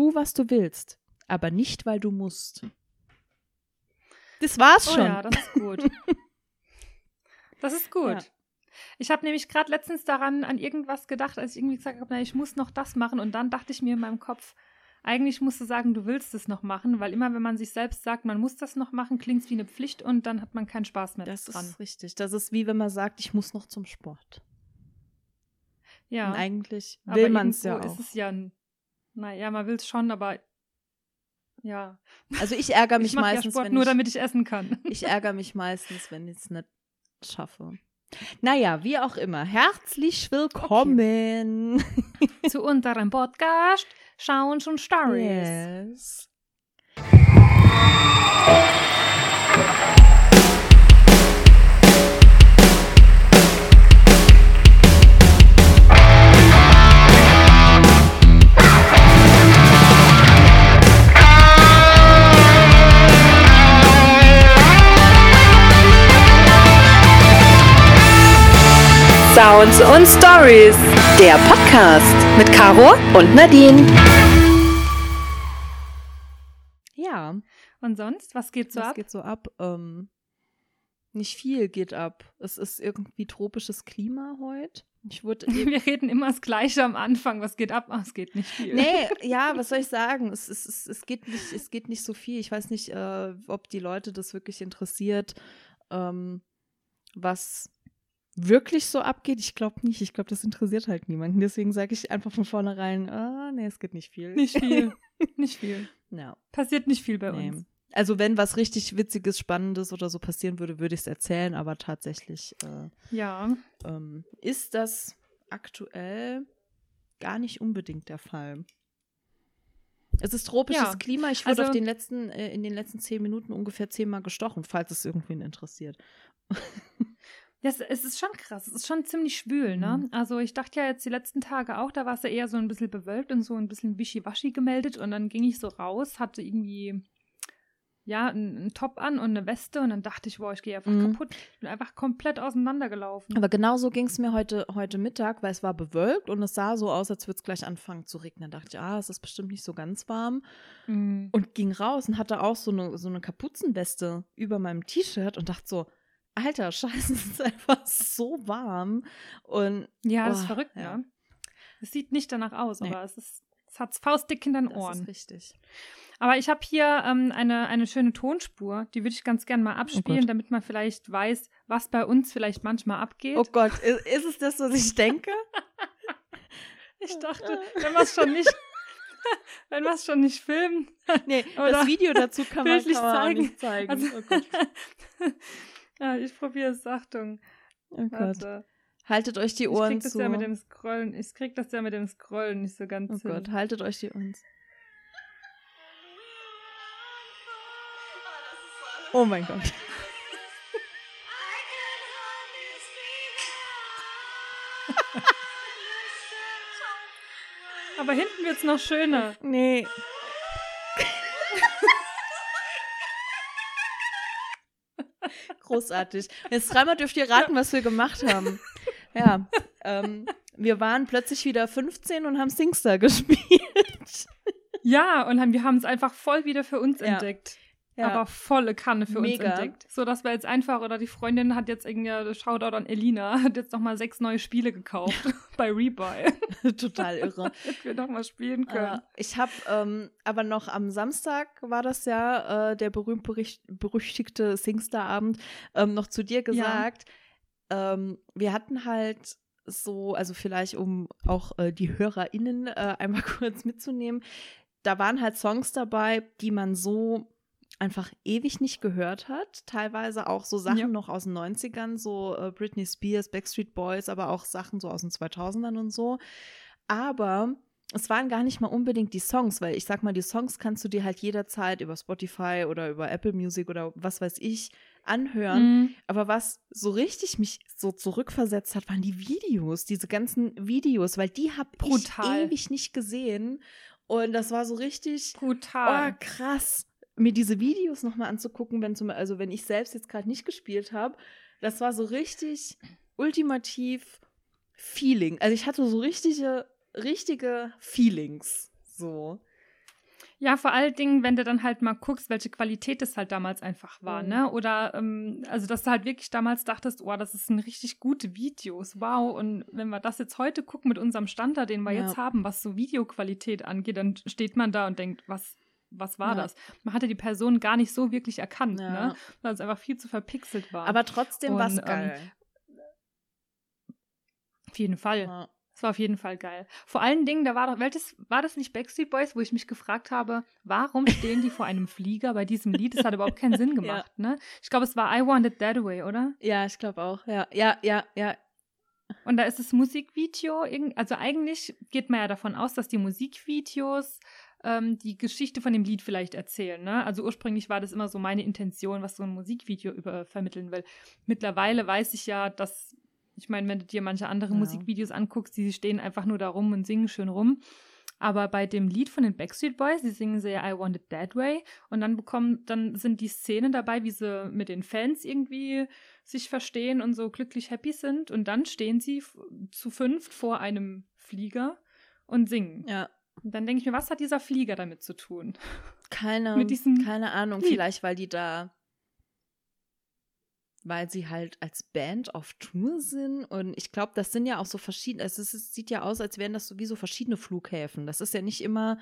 Tu, was du willst, aber nicht, weil du musst. Das war's Oh schon. ja, das ist gut. Das ist gut. Ja. Ich habe nämlich gerade letztens daran an irgendwas gedacht, als ich irgendwie gesagt habe, na, ich muss noch das machen. Und dann dachte ich mir in meinem Kopf, eigentlich musst du sagen, du willst es noch machen, weil immer, wenn man sich selbst sagt, man muss das noch machen, klingt es wie eine Pflicht und dann hat man keinen Spaß mehr das dran. ist richtig. Das ist wie wenn man sagt, ich muss noch zum Sport. ja, Und eigentlich will man es ja auch. ist es ja, ein- naja, man will es schon, aber ja. Also ich ärgere mich ich mache ja meistens, Sport wenn nur, ich, damit ich essen kann. ich ärgere mich meistens, wenn ich es nicht schaffe. Naja, wie auch immer. Herzlich willkommen. Zu unserem Podcast Schauen schon Stories. Yes. Sounds und Stories. Der Podcast mit Caro und Nadine. Ja, Und sonst, was geht so was ab? geht so ab? Ähm, nicht viel geht ab. Es ist irgendwie tropisches Klima heute. Ich wurde Wir reden immer das Gleiche am Anfang. Was geht ab? Ah, es geht nicht viel. Nee, ja, was soll ich sagen? Es, es, es, es, geht, nicht, es geht nicht so viel. Ich weiß nicht, äh, ob die Leute das wirklich interessiert, ähm, was wirklich so abgeht. Ich glaube nicht. Ich glaube, das interessiert halt niemanden. Deswegen sage ich einfach von vornherein, ah, nee, es geht nicht viel. Nicht viel. nicht viel. Ja, Passiert nicht viel bei nee. uns. Also wenn was richtig Witziges, Spannendes oder so passieren würde, würde ich es erzählen, aber tatsächlich äh, Ja. ähm, ist das aktuell gar nicht unbedingt der Fall. Es ist tropisches Ja, Klima. Ich wurde also- auf den letzten, äh, in den letzten zehn Minuten ungefähr zehnmal gestochen, falls es irgendwen interessiert. Ja, es, ist schon krass. Es ist schon ziemlich schwül, ne? Mhm. Also ich dachte ja jetzt die letzten Tage auch, da war es ja eher so ein bisschen bewölkt und so ein bisschen wischiwaschi gemeldet und dann ging ich so raus, hatte irgendwie ja, einen, einen Top an und eine Weste und dann dachte ich, boah, ich gehe einfach Mhm. kaputt. Ich bin einfach komplett auseinandergelaufen. Aber genau so ging es mir heute, heute Mittag, weil es war bewölkt und es sah so aus, als würde es gleich anfangen zu regnen. Da dachte ich, ah, es ist bestimmt nicht so ganz warm. Mhm. Und ging raus und hatte auch so eine, so eine Kapuzenweste über meinem T-Shirt und dachte so, Alter, scheiße, es ist einfach so warm. Und Ja, das ist Oh, verrückt, ja. ne? Es sieht nicht danach aus, Nee. aber es ist, es hat faustdick in den das Ohren. ist richtig. Aber ich habe hier ähm, eine, eine schöne Tonspur, die würde ich ganz gerne mal abspielen, Oh damit man vielleicht weiß, was bei uns vielleicht manchmal abgeht. Oh Gott, ist, ist es das, was ich denke? Ich dachte, wenn wir es schon nicht, wenn wir es schon nicht filmen, Nee, das Video dazu kann man, kann man auch zeigen. nicht zeigen. also, oh. Ja, ich probiere es, Achtung. Oh Gott. Warte. Haltet euch die Ich Ohren krieg das zu. ja mit dem Scrollen, ich krieg das ja mit dem Scrollen nicht so ganz oh hin. Gott, haltet euch die Ohren zu. Oh mein Gott. Aber hinten wird's noch schöner. Nee. Großartig. Jetzt dreimal dürft ihr raten, was wir gemacht haben. Ja, ähm, wir waren plötzlich wieder 15 und haben Singstar gespielt. Ja, und haben, wir haben es einfach voll wieder für uns Ja. entdeckt. Ja. Aber volle Kanne für Mega. uns entdeckt. So dass wir jetzt einfach, oder die Freundin hat jetzt irgendwie, Shoutout an Elina, hat jetzt nochmal sechs neue Spiele gekauft bei Rebuy, Total irre. damit wir nochmal spielen können. Äh, ich habe ähm, aber noch am Samstag war das ja äh, der berühmt bericht- berüchtigte Singstar-Abend ähm, noch zu dir gesagt. Ähm, wir hatten halt so, also vielleicht um auch äh, die HörerInnen äh, einmal kurz mitzunehmen, da waren halt Songs dabei, die man so einfach ewig nicht gehört hat. Teilweise auch so Sachen Ja. noch aus den 90ern, so äh, Britney Spears, Backstreet Boys, aber auch Sachen so aus den 2000ern und so. Aber es waren gar nicht mal unbedingt die Songs, weil ich sag mal, die Songs kannst du dir halt jederzeit über Spotify oder über Apple Music oder was weiß ich anhören. Mhm. Aber was so richtig mich so zurückversetzt hat, waren die Videos, diese ganzen Videos, weil die habe ich ewig nicht gesehen. Und das war so richtig, oh Brutal. krass, mir diese Videos nochmal anzugucken, wenn zum also wenn ich selbst jetzt gerade nicht gespielt habe. Das war so richtig ultimativ Feeling. Also ich hatte so richtige, richtige Feelings. So. Ja, vor allen Dingen, wenn du dann halt mal guckst, welche Qualität es halt damals einfach war, mhm. ne? Oder, ähm, also, dass du halt wirklich damals dachtest, oh, das sind richtig gute Videos, wow. Und wenn wir das jetzt heute gucken mit unserem Standard, den wir ja. jetzt haben, was so Videoqualität angeht, dann steht man da und denkt, was, was war ja. das? Man hatte die Person gar nicht so wirklich erkannt, ja. ne? Weil es einfach viel zu verpixelt war. Aber trotzdem war es ähm, geil. Ähm, auf jeden Fall. Ja. Das war auf jeden Fall geil. Vor allen Dingen, da war doch, welches, war das nicht Backstreet Boys, wo ich mich gefragt habe, warum stehen die vor einem Flieger bei diesem Lied? Das hat überhaupt keinen Sinn gemacht, ja. ne? Ich glaube, es war I Want It That Way, oder? Ja, ich glaube auch. Ja, ja, ja, ja. Und da ist das Musikvideo, also eigentlich geht man ja davon aus, dass die Musikvideos ähm, die Geschichte von dem Lied vielleicht erzählen. Ne? Also ursprünglich war das immer so meine Intention, was so ein Musikvideo über vermitteln will. Mittlerweile weiß ich ja, dass ich meine, wenn du dir manche andere ja. Musikvideos anguckst, die stehen einfach nur da rum und singen schön rum. Aber bei dem Lied von den Backstreet Boys, die singen sie ja I Want It That Way und dann bekommen, dann sind die Szenen dabei, wie sie mit den Fans irgendwie sich verstehen und so glücklich happy sind und dann stehen sie zu fünft vor einem Flieger und singen. Ja. Und dann denke ich mir, was hat dieser Flieger damit zu tun? Keine, mit diesem keine Ahnung, Lied. vielleicht weil die da weil sie halt als Band auf Tour sind. Und ich glaube, das sind ja auch so verschiedene, es, ist, es sieht ja aus, als wären das sowieso verschiedene Flughäfen. Das ist ja nicht immer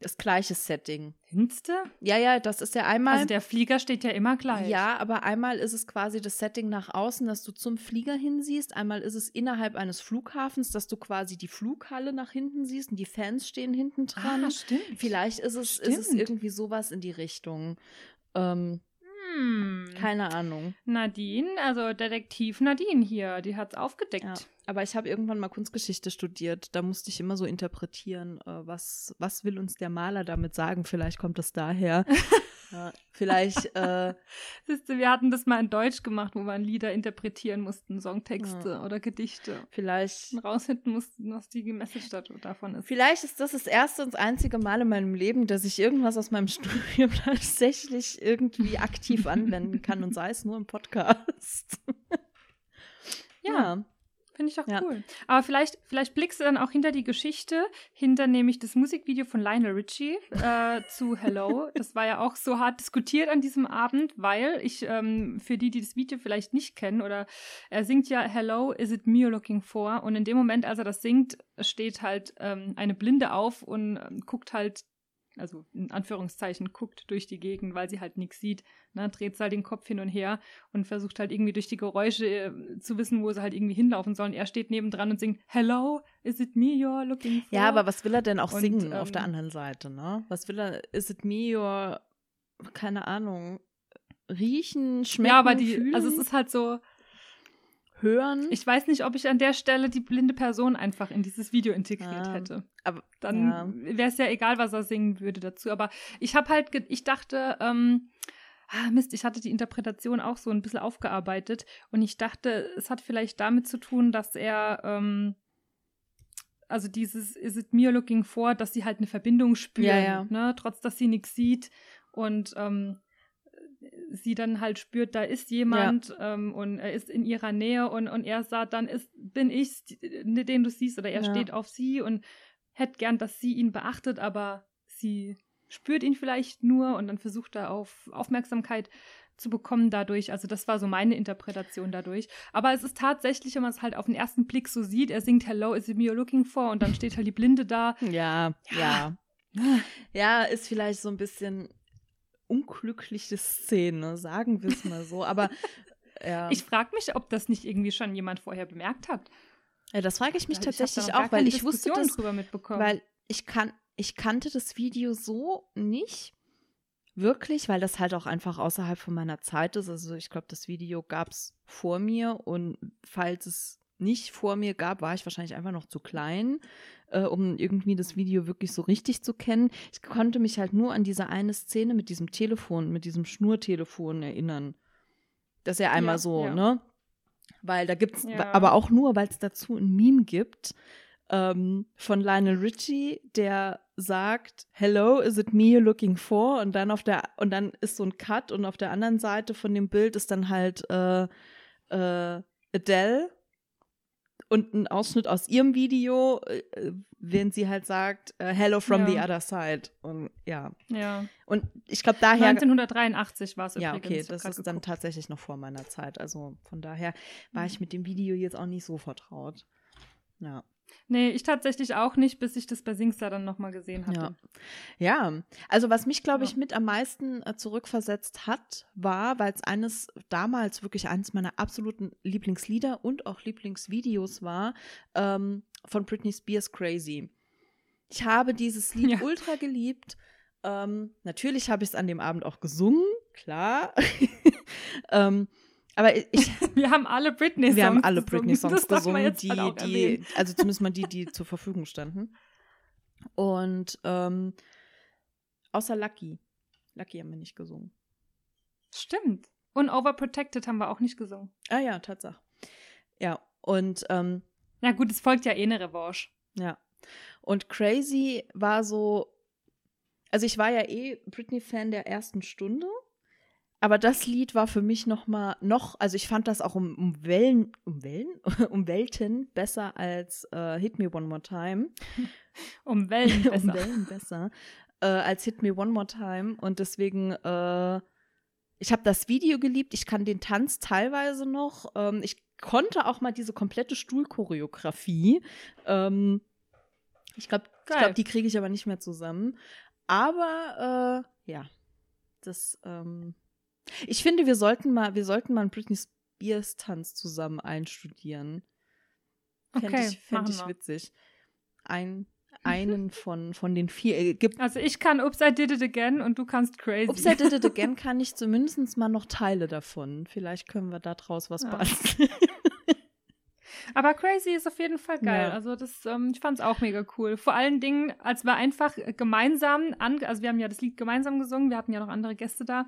das gleiche Setting. Hinste? Ja, ja, das ist ja einmal. Also der Flieger steht ja immer gleich. Ja, aber einmal ist es quasi das Setting nach außen, dass du zum Flieger hinsiehst. Einmal ist es innerhalb eines Flughafens, dass du quasi die Flughalle nach hinten siehst und die Fans stehen hinten dran. Ah, stimmt. Vielleicht ist es, stimmt. ist es irgendwie sowas in die Richtung. Ähm, hm. Keine Ahnung. Nadine, also Detektiv Nadine hier, die hat es aufgedeckt. Ja, aber ich habe irgendwann mal Kunstgeschichte studiert. Da musste ich immer so interpretieren, äh, was, was will uns der Maler damit sagen. Vielleicht kommt das daher. Ja, vielleicht. Äh, Siehst du, wir hatten das mal in Deutsch gemacht, wo wir Lieder interpretieren mussten, Songtexte ja. oder Gedichte. Vielleicht. Und rausfinden mussten, was die Message davon ist. Vielleicht ist das das erste und einzige Mal in meinem Leben, dass ich irgendwas aus meinem Studium tatsächlich irgendwie aktiv anwenden kann und sei es nur im Podcast. ja. ja. Finde ich doch ja. cool. Aber vielleicht, vielleicht blickst du dann auch hinter die Geschichte, hinter nämlich das Musikvideo von Lionel Richie äh, zu Hello. Das war ja auch so hart diskutiert an diesem Abend, weil ich, ähm, für die, die das Video vielleicht nicht kennen, oder er singt ja Hello, is it me you're looking for? Und in dem Moment, als er das singt, steht halt ähm, eine Blinde auf und ähm, guckt halt also in Anführungszeichen, guckt durch die Gegend, weil sie halt nichts sieht, ne, dreht halt den Kopf hin und her und versucht halt irgendwie durch die Geräusche äh, zu wissen, wo sie halt irgendwie hinlaufen sollen. Er steht nebendran und singt, Hello, is it me you're looking for? Ja, aber was will er denn auch und, singen ähm, auf der anderen Seite, ne? Was will er, is it me you're, keine Ahnung, riechen, schmecken, Ja, aber die, fühlen? also es ist halt so, hören. Ich weiß nicht, ob ich an der Stelle die blinde Person einfach in dieses Video integriert ah, hätte. Aber dann ja. wäre es ja egal, was er singen würde dazu. Aber ich habe halt, ich dachte, ähm, ah, Mist, ich hatte die Interpretation auch so ein bisschen aufgearbeitet und ich dachte, es hat vielleicht damit zu tun, dass er ähm, also dieses Is it me looking for, dass sie halt eine Verbindung spüren, ja, ja. Ne? trotz dass sie nichts sieht und ähm, sie dann halt spürt, da ist jemand ja. ähm, und er ist in ihrer Nähe und, und er sagt, dann ist, bin ich, den du siehst, oder er ja. steht auf sie und hätte gern, dass sie ihn beachtet, aber sie spürt ihn vielleicht nur und dann versucht er auf Aufmerksamkeit zu bekommen dadurch. Also das war so meine Interpretation dadurch. Aber es ist tatsächlich, wenn man es halt auf den ersten Blick so sieht, er singt Hello, is it me you're looking for und dann steht halt die Blinde da. Ja, ja. Ja, ja ist vielleicht so ein bisschen unglückliche Szene, sagen wir es mal so. Aber ja. ich frage mich, ob das nicht irgendwie schon jemand vorher bemerkt hat. Ja, das frage ich mich ja, tatsächlich ich auch, weil ich wusste das, weil ich kann, ich kannte das Video so nicht wirklich, weil das halt auch einfach außerhalb von meiner Zeit ist. Also ich glaube, das Video gab es vor mir und falls es nicht vor mir gab, war ich wahrscheinlich einfach noch zu klein äh, um irgendwie das Video wirklich so richtig zu kennen. Ich konnte mich halt nur an diese eine Szene mit diesem Telefon, mit diesem Schnurtelefon erinnern. Das ist ja einmal ja, so, ja. ne? Weil da gibt's, ja. aber auch nur, weil es dazu ein Meme gibt ähm, von Lionel Richie, der sagt, Hello, is it me you're looking for? Und dann auf der, und dann ist so ein Cut und auf der anderen Seite von dem Bild ist dann halt äh, äh, Adele und ein Ausschnitt aus ihrem Video, äh, wenn sie halt sagt, äh, Hello from Ja. the other side. Und ja. Ja. Und ich glaube daher. 1983 war es Ja, okay, das ist dann geguckt. tatsächlich noch vor meiner Zeit. Also von daher war Mhm. ich mit dem Video jetzt auch nicht so vertraut. Ja. Nee, ich tatsächlich auch nicht, bis ich das bei Singstar dann nochmal gesehen hatte. Ja, also was mich, glaube ich, Ja. mit am meisten äh, zurückversetzt hat, war, weil es eines damals wirklich eines meiner absoluten Lieblingslieder und auch Lieblingsvideos war, ähm, von Britney Spears Crazy. Ich habe dieses Lied Ja. ultra geliebt. Ähm, natürlich habe ich es an dem Abend auch gesungen, klar. ähm, aber ich, Wir haben alle Britney-Songs wir haben alle gesungen. Britney-Songs gesungen, jetzt die, die, also zumindest mal die, die zur Verfügung standen. Und ähm, außer Lucky. Lucky haben wir nicht gesungen. Stimmt. Und Overprotected haben wir auch nicht gesungen. Ah ja, Tatsache. Ja, und ähm, Ja gut, es folgt ja eh eine Revanche. ja. Und Crazy war so, also ich war ja eh Britney-Fan der ersten Stunde. Aber das Lied war für mich noch mal noch, also ich fand das auch um, um Wellen, um Wellen, um Welten besser als äh, Hit Me One More Time. Um Wellen besser. um Wellen besser äh, als Hit Me One More Time. Und deswegen, äh, ich habe das Video geliebt. Ich kann den Tanz teilweise noch. Ähm, ich konnte auch mal diese komplette Stuhlchoreografie. Ähm, ich glaube, glaub, die kriege ich aber nicht mehr zusammen. Aber äh, ja, das. Ähm, ich finde, wir sollten mal, wir sollten mal einen Britney Spears Tanz zusammen einstudieren. Fände Okay, ich, fänd ich witzig. Ein, einen von, von den vier. Äh, gibt, Also ich kann Oops, I Did It Again und du kannst Crazy. Ups, I Did It Again kann ich zumindest mal noch Teile davon. Vielleicht können wir da draus was Ja. basteln. Aber Crazy ist auf jeden Fall geil. Ja. Also das, ähm, ich fand es auch mega cool. Vor allen Dingen, als wir einfach gemeinsam an, also wir haben ja das Lied gemeinsam gesungen, wir hatten ja noch andere Gäste da.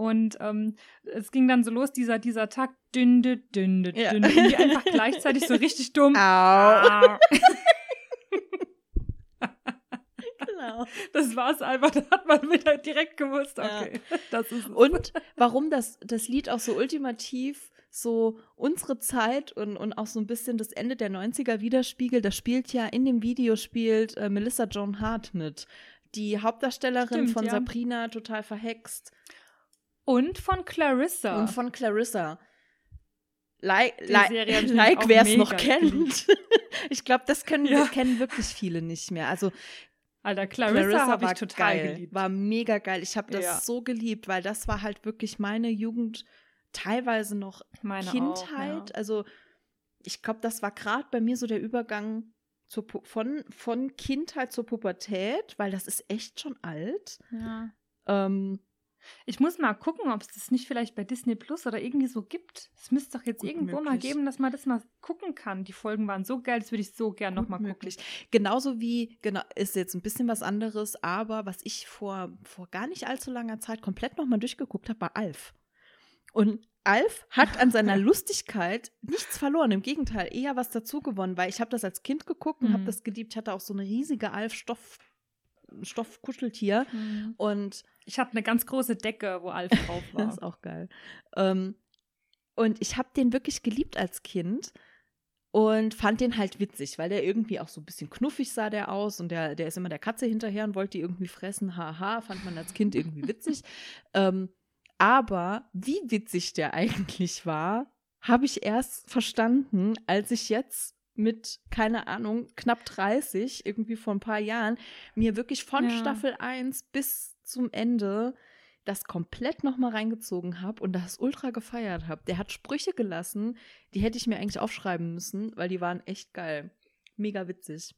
Und ähm, es ging dann so los, dieser, dieser Takt, dünde, dünde, Ja. dünde, irgendwie einfach gleichzeitig so richtig dumm. Au. Genau. Das war's einfach, da hat man wieder direkt gewusst, Ja. okay, das ist es. Und warum das, das Lied auch so ultimativ so unsere Zeit und, und auch so ein bisschen das Ende der 90er widerspiegelt, das spielt ja in dem Video spielt äh, Melissa Joan Hart mit. Die Hauptdarstellerin Stimmt, von ja. Sabrina, total verhext. Und von Clarissa. Und von Clarissa. Like, like, like wer es noch kennt. ich glaube, das können, Ja. kennen wirklich viele nicht mehr. Also Alter, Clarissa, habe ich war total geil, geliebt. War mega geil. Ich habe das Ja. so geliebt, weil das war halt wirklich meine Jugend, teilweise noch Meine Kindheit. Auch, ja. Also ich glaube, das war gerade bei mir so der Übergang zur, von, von Kindheit zur Pubertät, weil das ist echt schon alt. Ja. Ähm, Ich muss mal gucken, ob es das nicht vielleicht bei Disney Plus oder irgendwie so gibt. Es müsste doch jetzt Gut irgendwo mal möglich. geben, dass man das mal gucken kann. Die Folgen waren so geil, das würde ich so gern nochmal gucken. Genauso wie, genau, ist jetzt ein bisschen was anderes, aber was ich vor, vor gar nicht allzu langer Zeit komplett nochmal durchgeguckt habe, war Alf. Und Alf hat an seiner Lustigkeit nichts verloren. Im Gegenteil, eher was dazu gewonnen, weil ich habe das als Kind geguckt und Mhm. habe das geliebt. Ich hatte auch so eine riesige Alf-Stoff. Stoffkuscheltier Mhm. und Ich hatte eine ganz große Decke, wo Alf drauf das war. ist auch geil. Ähm, und ich habe den wirklich geliebt als Kind und fand den halt witzig, weil der irgendwie auch so ein bisschen knuffig sah der aus und der, der ist immer der Katze hinterher und wollte die irgendwie fressen. Haha, fand man als Kind irgendwie witzig. ähm, aber wie witzig der eigentlich war, habe ich erst verstanden, als ich jetzt mit, keine Ahnung, knapp 30, irgendwie vor ein paar Jahren, mir wirklich von Ja. Staffel 1 bis zum Ende das komplett nochmal reingezogen habe und das ultra gefeiert habe. Der hat Sprüche gelassen, die hätte ich mir eigentlich aufschreiben müssen, weil die waren echt geil. Mega witzig.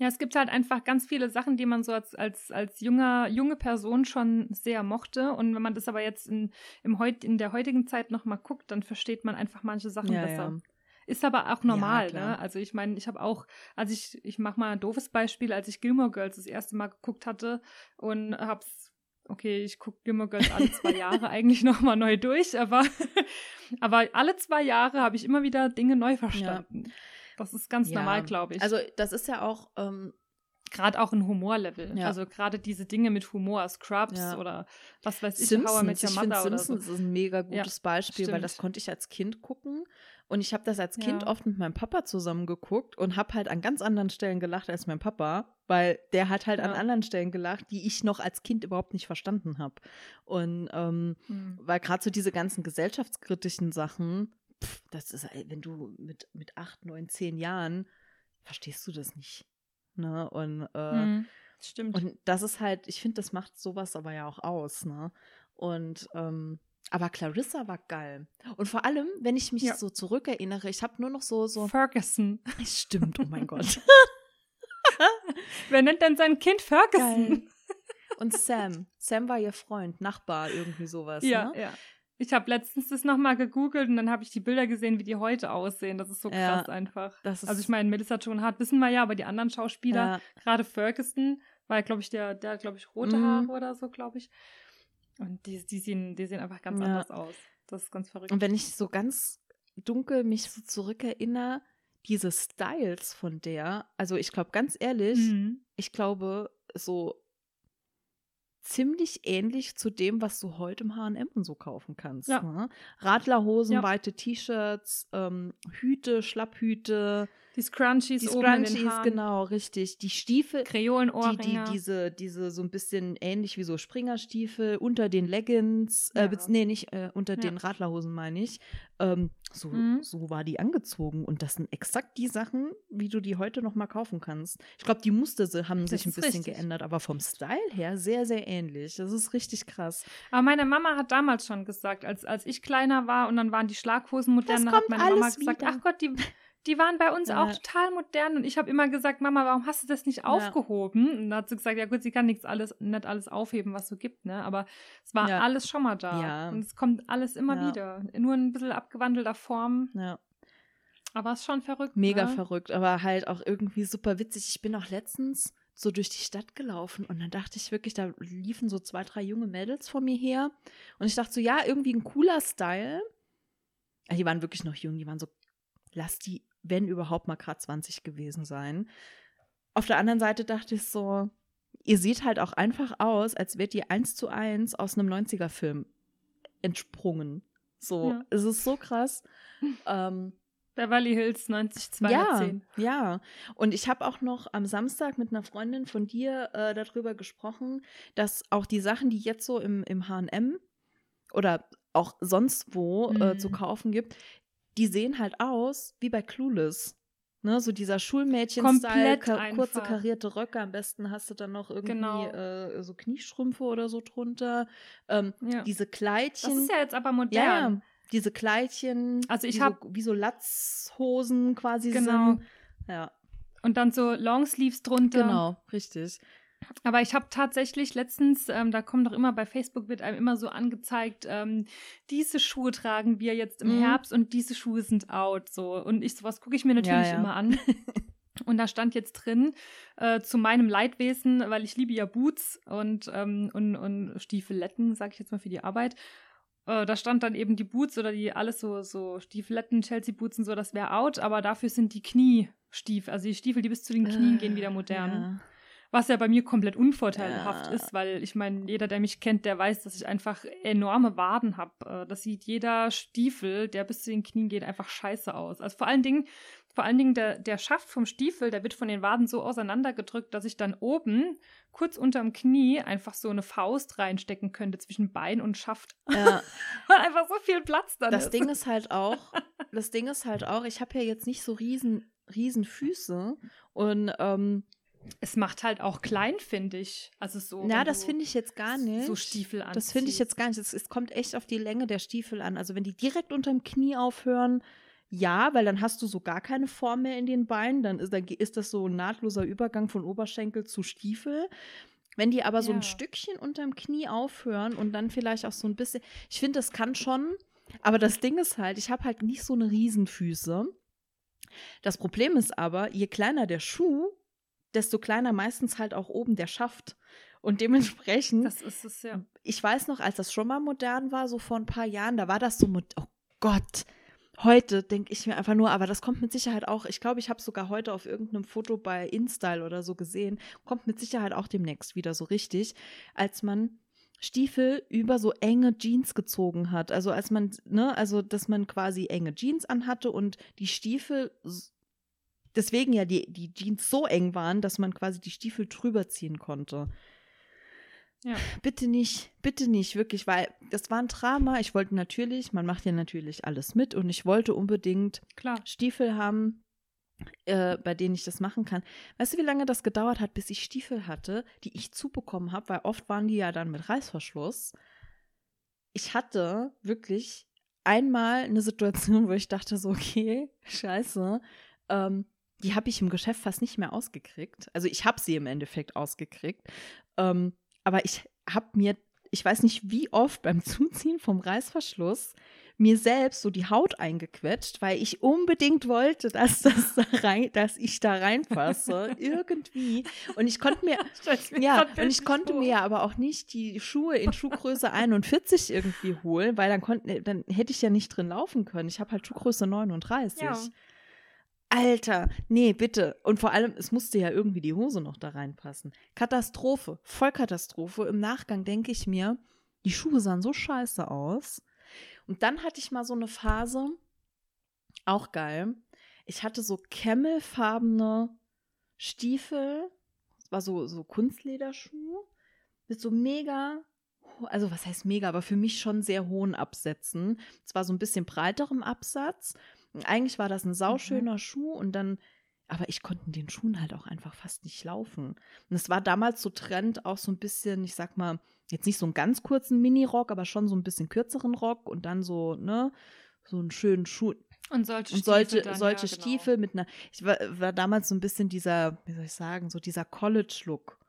Ja, es gibt halt einfach ganz viele Sachen, die man so als, als, als junger, junge Person schon sehr mochte. Und wenn man das aber jetzt in, im heut, in der heutigen Zeit nochmal guckt, dann versteht man einfach manche Sachen Ja, besser. ja. Ist aber auch normal, klar. ne? Also ich meine, ich habe auch, als ich, ich mache mal ein doofes Beispiel, als ich Gilmore Girls das erste Mal geguckt hatte und hab's, okay, ich gucke Gilmore Girls alle zwei Jahre eigentlich nochmal neu durch, aber, aber alle zwei Jahre habe ich immer wieder Dinge neu verstanden. Das ist ganz Ja. normal, glaube ich. Also, das ist ja auch, ähm, gerade auch ein Humorlevel. Ja. Also gerade diese Dinge mit Humor, Scrubs Ja. oder was weiß ich, How I Met Simpsons. Your Ich Mother so. Simpsons ist ein mega gutes Beispiel, weil stimmt. das konnte ich als Kind gucken. Und ich habe das als Kind Ja. oft mit meinem Papa zusammen geguckt und habe halt an ganz anderen Stellen gelacht als mein Papa, weil der hat halt an Ja. anderen Stellen gelacht, die ich noch als Kind überhaupt nicht verstanden habe. Und ähm, Hm. weil gerade so diese ganzen gesellschaftskritischen Sachen, pff, das ist, wenn du mit, mit acht, neun, zehn Jahren, verstehst du das nicht. Ne? Und, äh, Hm. Stimmt. und das ist halt, ich finde, das macht sowas aber ja auch aus, ne? Und ähm, aber Clarissa war geil. Und vor allem, wenn ich mich Ja. so zurückerinnere, ich habe nur noch so, so. Ferguson. Stimmt, oh mein Gott. Wer nennt denn sein Kind Ferguson? Geil. Und Sam. Sam war ihr Freund, Nachbar, irgendwie sowas. Ja, ne? ja. Ich habe letztens das nochmal gegoogelt und dann habe ich die Bilder gesehen, wie die heute aussehen. Das ist so Ja, krass einfach. das ist- also ich meine, Melissa Joan Hart wissen wir ja, aber die anderen Schauspieler, Ja. gerade Ferguson, war glaube ich der, der glaube ich rote Mhm. Haare oder so, glaube ich. Und die, die, sehen, die sehen einfach ganz Ja. anders aus. Das ist ganz verrückt. Und wenn ich so ganz dunkel mich so zurückerinnere, diese Styles von der, also ich glaube ganz ehrlich, Mhm. ich glaube so ziemlich ähnlich zu dem, was du heute im H&M und so kaufen kannst. Ja. Ne? Radlerhosen, Ja. weite T-Shirts, ähm, Hüte, Schlapphüte, Die Scrunchies die Scrunchies, Haaren, genau, richtig. Die Stiefel, die, die, Kreolenohrringe. diese, diese so ein bisschen ähnlich wie so Springerstiefel unter den Leggings, äh, Ja. bez- nee, nicht äh, unter Ja. den Radlerhosen, meine ich. Ähm, so, Mhm. so war die angezogen. Und das sind exakt die Sachen, wie du die heute noch mal kaufen kannst. Ich glaube, die Muster haben Das sich ein bisschen richtig. geändert, aber vom Style her sehr, sehr ähnlich. Das ist richtig krass. Aber meine Mama hat damals schon gesagt, als, als ich kleiner war und dann waren die Schlaghosen modern, dann hat meine Mama gesagt, wieder. ach Gott, die, die waren bei uns Ja. auch total modern. Und ich habe immer gesagt, Mama, warum hast du das nicht aufgehoben? Und dann hat sie gesagt, ja gut, sie kann nichts alles, nicht alles aufheben, was so gibt, ne? Aber es war Ja. alles schon mal da. Ja. Und es kommt alles immer Ja. wieder. Nur in ein bisschen abgewandelter Form. Ja. Aber es ist schon verrückt. Mega ne? verrückt, aber halt auch irgendwie super witzig. Ich bin auch letztens so durch die Stadt gelaufen und dann dachte ich wirklich, da liefen so zwei, drei junge Mädels vor mir her. Und ich dachte so, ja, irgendwie ein cooler Style. Ja, die waren wirklich noch jung, die waren so, lass die, wenn überhaupt mal gerade 20 gewesen sein. Auf der anderen Seite dachte ich so, ihr seht halt auch einfach aus, als wärt ihr eins zu eins aus einem 90er-Film entsprungen. So, Ja. es ist so krass. ähm, Beverly Hills 90 ja, 210. ja. Und ich habe auch noch am Samstag mit einer Freundin von dir äh, darüber gesprochen, dass auch die Sachen, die jetzt so im, im HM oder auch sonst wo äh, Mhm. zu kaufen gibt, die sehen halt aus wie bei Clueless. Ne, so dieser Schulmädchen-Style, Komplett ka kurze karierte Röcke, am besten hast du dann noch irgendwie Genau. äh, so Kniestrümpfe oder so drunter. Ähm, Ja. Diese Das Kleidchen. ist ja jetzt aber modern. ja, diese Kleidchen, Also ich die hab- so, wie so Latzhosen quasi Genau. sind. Ja, Und dann so Longsleeves drunter. genau, richtig. Aber ich habe tatsächlich letztens, ähm, da kommt doch immer bei Facebook, wird einem immer so angezeigt, ähm, diese Schuhe tragen wir jetzt im Mhm. Herbst und diese Schuhe sind out. So. Und ich, sowas gucke ich mir natürlich Ja, ja. immer an. Und da stand jetzt drin, äh, zu meinem Leidwesen, weil ich liebe ja Boots und, ähm, und, und Stiefeletten, sage ich jetzt mal für die Arbeit. Äh, da stand dann eben die Boots oder die alles so, so Stiefeletten, Chelsea-Boots und so, das wäre out, aber dafür sind die Kniestiefel, also die Stiefel, die bis zu den Knien gehen, wieder modern. Ja. Was ja bei mir komplett unvorteilhaft Ja. ist, weil ich meine, jeder, der mich kennt, der weiß, dass ich einfach enorme Waden habe. Das sieht jeder Stiefel, der bis zu den Knien geht, einfach scheiße aus. Also vor allen Dingen, vor allen Dingen der, der Schaft vom Stiefel, der wird von den Waden so auseinandergedrückt, dass ich dann oben, kurz unterm Knie, einfach so eine Faust reinstecken könnte zwischen Bein und Schaft. Ja, Weil einfach so viel Platz dann das ist. Ding ist halt auch, das Ding ist halt auch, ich habe ja jetzt nicht so riesen, riesen Füße und ähm, es macht halt auch klein, finde ich. Also so. na, das finde ich jetzt gar nicht. So Stiefel an. Das finde ich jetzt gar nicht. Es, es kommt echt auf die Länge der Stiefel an. Also wenn die direkt unterm Knie aufhören, ja, weil dann hast du so gar keine Form mehr in den Beinen. Dann ist, dann ist das so ein nahtloser Übergang von Oberschenkel zu Stiefel. Wenn die aber so Ja. ein Stückchen unterm Knie aufhören und dann vielleicht auch so ein bisschen, ich finde, das kann schon, aber das Ding ist halt, ich habe halt nicht so eine Riesenfüße. Das Problem ist aber, je kleiner der Schuh, desto kleiner meistens halt auch oben der Schaft. Und dementsprechend Das ist es ja. ich weiß noch, als das schon mal modern war, so vor ein paar Jahren, da war das so, mod- oh Gott, heute denke ich mir einfach nur, aber das kommt mit Sicherheit auch, ich glaube, ich habe sogar heute auf irgendeinem Foto bei InStyle oder so gesehen, kommt mit Sicherheit auch demnächst wieder so richtig, als man Stiefel über so enge Jeans gezogen hat. Also als man, ne, also dass man quasi enge Jeans anhatte und die Stiefel deswegen ja die, die Jeans so eng waren, dass man quasi die Stiefel drüber ziehen konnte. Ja. Bitte nicht, bitte nicht, wirklich, weil das war ein Drama. Ich wollte natürlich, man macht ja natürlich alles mit und ich wollte unbedingt Klar. Stiefel haben, äh, bei denen ich das machen kann. Weißt du, wie lange das gedauert hat, bis ich Stiefel hatte, die ich zubekommen habe, weil oft waren die ja dann mit Reißverschluss. Ich hatte wirklich einmal eine Situation, wo ich dachte so, okay, scheiße, ähm, die habe ich im Geschäft fast nicht mehr ausgekriegt. Also ich habe sie im Endeffekt ausgekriegt. Ähm, aber ich habe mir, ich weiß nicht wie oft beim Zuziehen vom Reißverschluss mir selbst so die Haut eingequetscht, weil ich unbedingt wollte, dass das da rein, dass ich da reinpasse irgendwie. Und ich konnte mir, ja, und ich konnte mir aber auch nicht die Schuhe in Schuhgröße 41 irgendwie holen, weil dann konnte, dann hätte ich ja nicht drin laufen können. Ich habe halt Schuhgröße 39. Ja. Alter, nee, bitte. Und vor allem, es musste ja irgendwie die Hose noch da reinpassen. Katastrophe, Vollkatastrophe. Im Nachgang denke ich mir, die Schuhe sahen so scheiße aus. Und dann hatte ich mal so eine Phase, auch geil. Ich hatte so camelfarbene Stiefel. Das war so, so Kunstlederschuh mit so mega also was heißt mega, aber für mich schon sehr hohen Absätzen. Es war so ein bisschen breiterem Absatz eigentlich war das ein sauschöner mhm. Schuh und dann, aber ich konnte in den Schuhen halt auch einfach fast nicht laufen. Und es war damals so Trend, auch so ein bisschen, ich sag mal, jetzt nicht so einen ganz kurzen Mini-Rock, aber schon so ein bisschen kürzeren Rock und dann so, ne, so einen schönen Schuh. Und solche und solche, dann, solche ja, genau. Stiefel mit einer, ich war, war damals so ein bisschen dieser, wie soll ich sagen, so dieser College-Look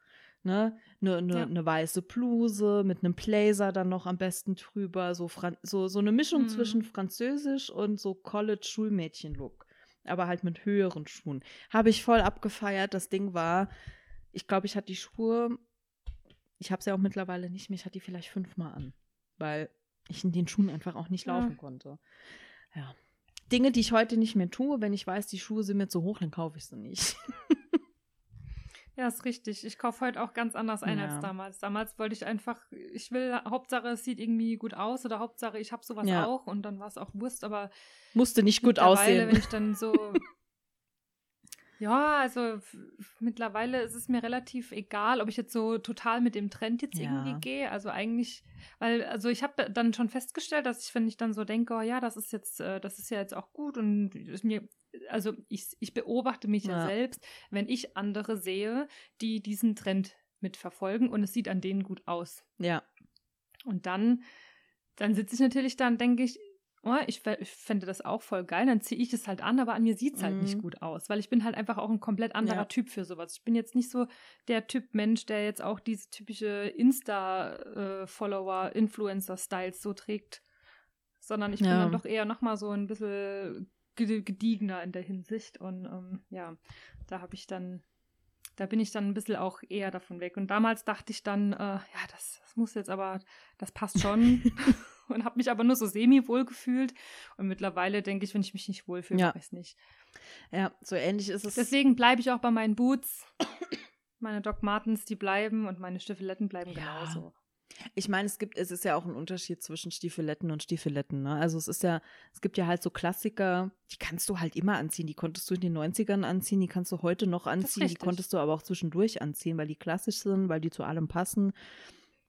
ne, eine ne, ja. ne weiße Bluse mit einem Blazer dann noch am besten drüber, so, Fran so, so eine Mischung mhm. zwischen Französisch und so College-Schulmädchen-Look, aber halt mit höheren Schuhen. Habe ich voll abgefeiert. Das Ding war, ich glaube, ich hatte die Schuhe, ich habe sie ja auch mittlerweile nicht mehr, ich hatte die vielleicht fünfmal an, weil ich in den Schuhen einfach auch nicht laufen ja. konnte. Ja. Dinge, die ich heute nicht mehr tue, wenn ich weiß, die Schuhe sind mir zu hoch, dann kaufe ich sie nicht. Ja, ist richtig. Ich kaufe heute auch ganz anders ein ja. als damals. Damals wollte ich einfach, ich will, Hauptsache es sieht irgendwie gut aus oder Hauptsache ich habe sowas ja. auch und dann war es auch Wurst, aber musste nicht gut aussehen. Wenn ich dann so Ja, also mittlerweile ist es mir relativ egal, ob ich jetzt so total mit dem Trend jetzt ja. irgendwie gehe. Also eigentlich, weil, also ich habe dann schon festgestellt, dass ich, wenn ich dann so denke, oh ja, das ist jetzt, äh, das ist ja jetzt auch gut und mir, also ich, ich beobachte mich ja. ja selbst, wenn ich andere sehe, die diesen Trend mitverfolgen und es sieht an denen gut aus. Ja. Und dann, dann sitze ich natürlich da und denke ich, oh, ich, ich fände das auch voll geil, dann ziehe ich es halt an, aber an mir sieht es halt mhm. nicht gut aus, weil ich bin halt einfach auch ein komplett anderer ja. Typ für sowas. Ich bin jetzt nicht so der Typ Mensch, der jetzt auch diese typische Insta-Follower, Influencer-Styles so trägt, sondern ich ja. bin dann doch eher nochmal so ein bisschen gediegener in der Hinsicht und ähm, ja, da habe ich dann da bin ich dann ein bisschen auch eher davon weg. Und damals dachte ich dann, äh, ja, das, das muss jetzt aber, das passt schon. und habe mich aber nur so semi-wohl gefühlt. Und mittlerweile denke ich, wenn ich mich nicht wohlfühle, ja. weiß nicht. Ja, so ähnlich ist es. Deswegen bleibe ich auch bei meinen Boots. Meine Doc Martens, die bleiben und meine Stiefeletten bleiben ja. genauso. Ich meine, es gibt, es ist ja auch ein Unterschied zwischen Stiefeletten und Stiefeletten. Ne? Also es ist ja, es gibt ja halt so Klassiker, die kannst du halt immer anziehen. Die konntest du in den 90ern anziehen, die kannst du heute noch anziehen, die konntest du aber auch zwischendurch anziehen, weil die klassisch sind, weil die zu allem passen.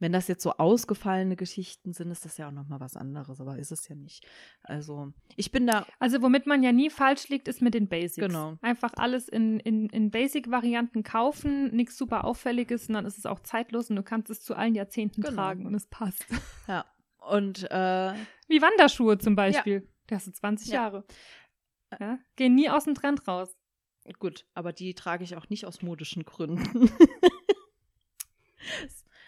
Wenn das jetzt so ausgefallene Geschichten sind, ist das ja auch nochmal was anderes, aber ist es ja nicht. Also, ich bin da. Also, womit man ja nie falsch liegt, ist mit den Basics. Genau. Einfach alles in, in, in Basic-Varianten kaufen, nichts super Auffälliges und dann ist es auch zeitlos und du kannst es zu allen Jahrzehnten genau. tragen und es passt. Ja. Und, äh, Wie Wanderschuhe zum Beispiel. Ja. Die hast du 20 ja. Jahre. Ja? Gehen nie aus dem Trend raus. Gut, aber die trage ich auch nicht aus modischen Gründen.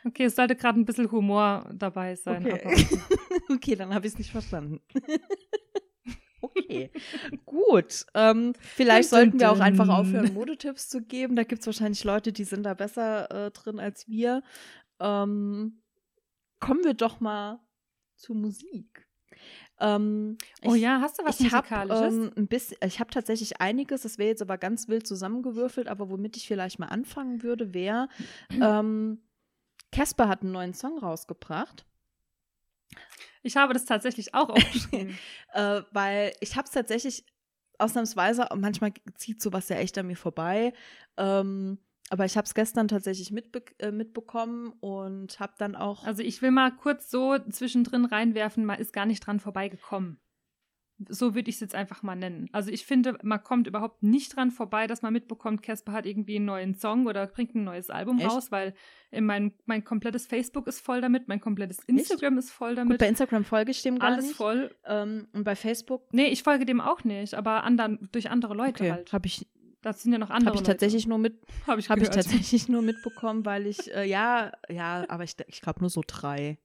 Okay, es sollte gerade ein bisschen Humor dabei sein. Okay, okay dann habe ich es nicht verstanden. okay, gut. Ähm, vielleicht sollten wir auch einfach aufhören, Modetipps zu geben. Da gibt es wahrscheinlich Leute, die sind da besser äh, drin als wir. Ähm, kommen wir doch mal zur Musik. Ähm, oh ich, ja, hast du was ich Musikalisches? Hab, ähm, ein bisschen, ich habe tatsächlich einiges, das wäre jetzt aber ganz wild zusammengewürfelt, aber womit ich vielleicht mal anfangen würde, wäre ähm, Casper hat einen neuen Song rausgebracht. Ich habe das tatsächlich auch aufgeschrieben. äh, weil ich habe es tatsächlich ausnahmsweise, manchmal zieht sowas ja echt an mir vorbei. Ähm, aber ich habe es gestern tatsächlich mitbe äh, mitbekommen und habe dann auch. Also ich will mal kurz so zwischendrin reinwerfen, man ist gar nicht dran vorbeigekommen. So würde ich es jetzt einfach mal nennen. Also ich finde, man kommt überhaupt nicht dran vorbei, dass man mitbekommt, Casper hat irgendwie einen neuen Song oder bringt ein neues Album Echt? raus, weil mein, mein komplettes Facebook ist voll damit, mein komplettes Instagram ist voll damit. Gut, bei Instagram folge ich dem gar alles nicht. voll. Ähm, und bei Facebook. Nee, ich folge dem auch nicht, aber anderen, durch andere Leute Okay, halt. habe ich, Das sind ja noch andere hab ich tatsächlich nur mit, Leute. Hab ich, habe ich tatsächlich nur mitbekommen, weil ich äh, ja, ja, aber ich, ich glaube nur so drei.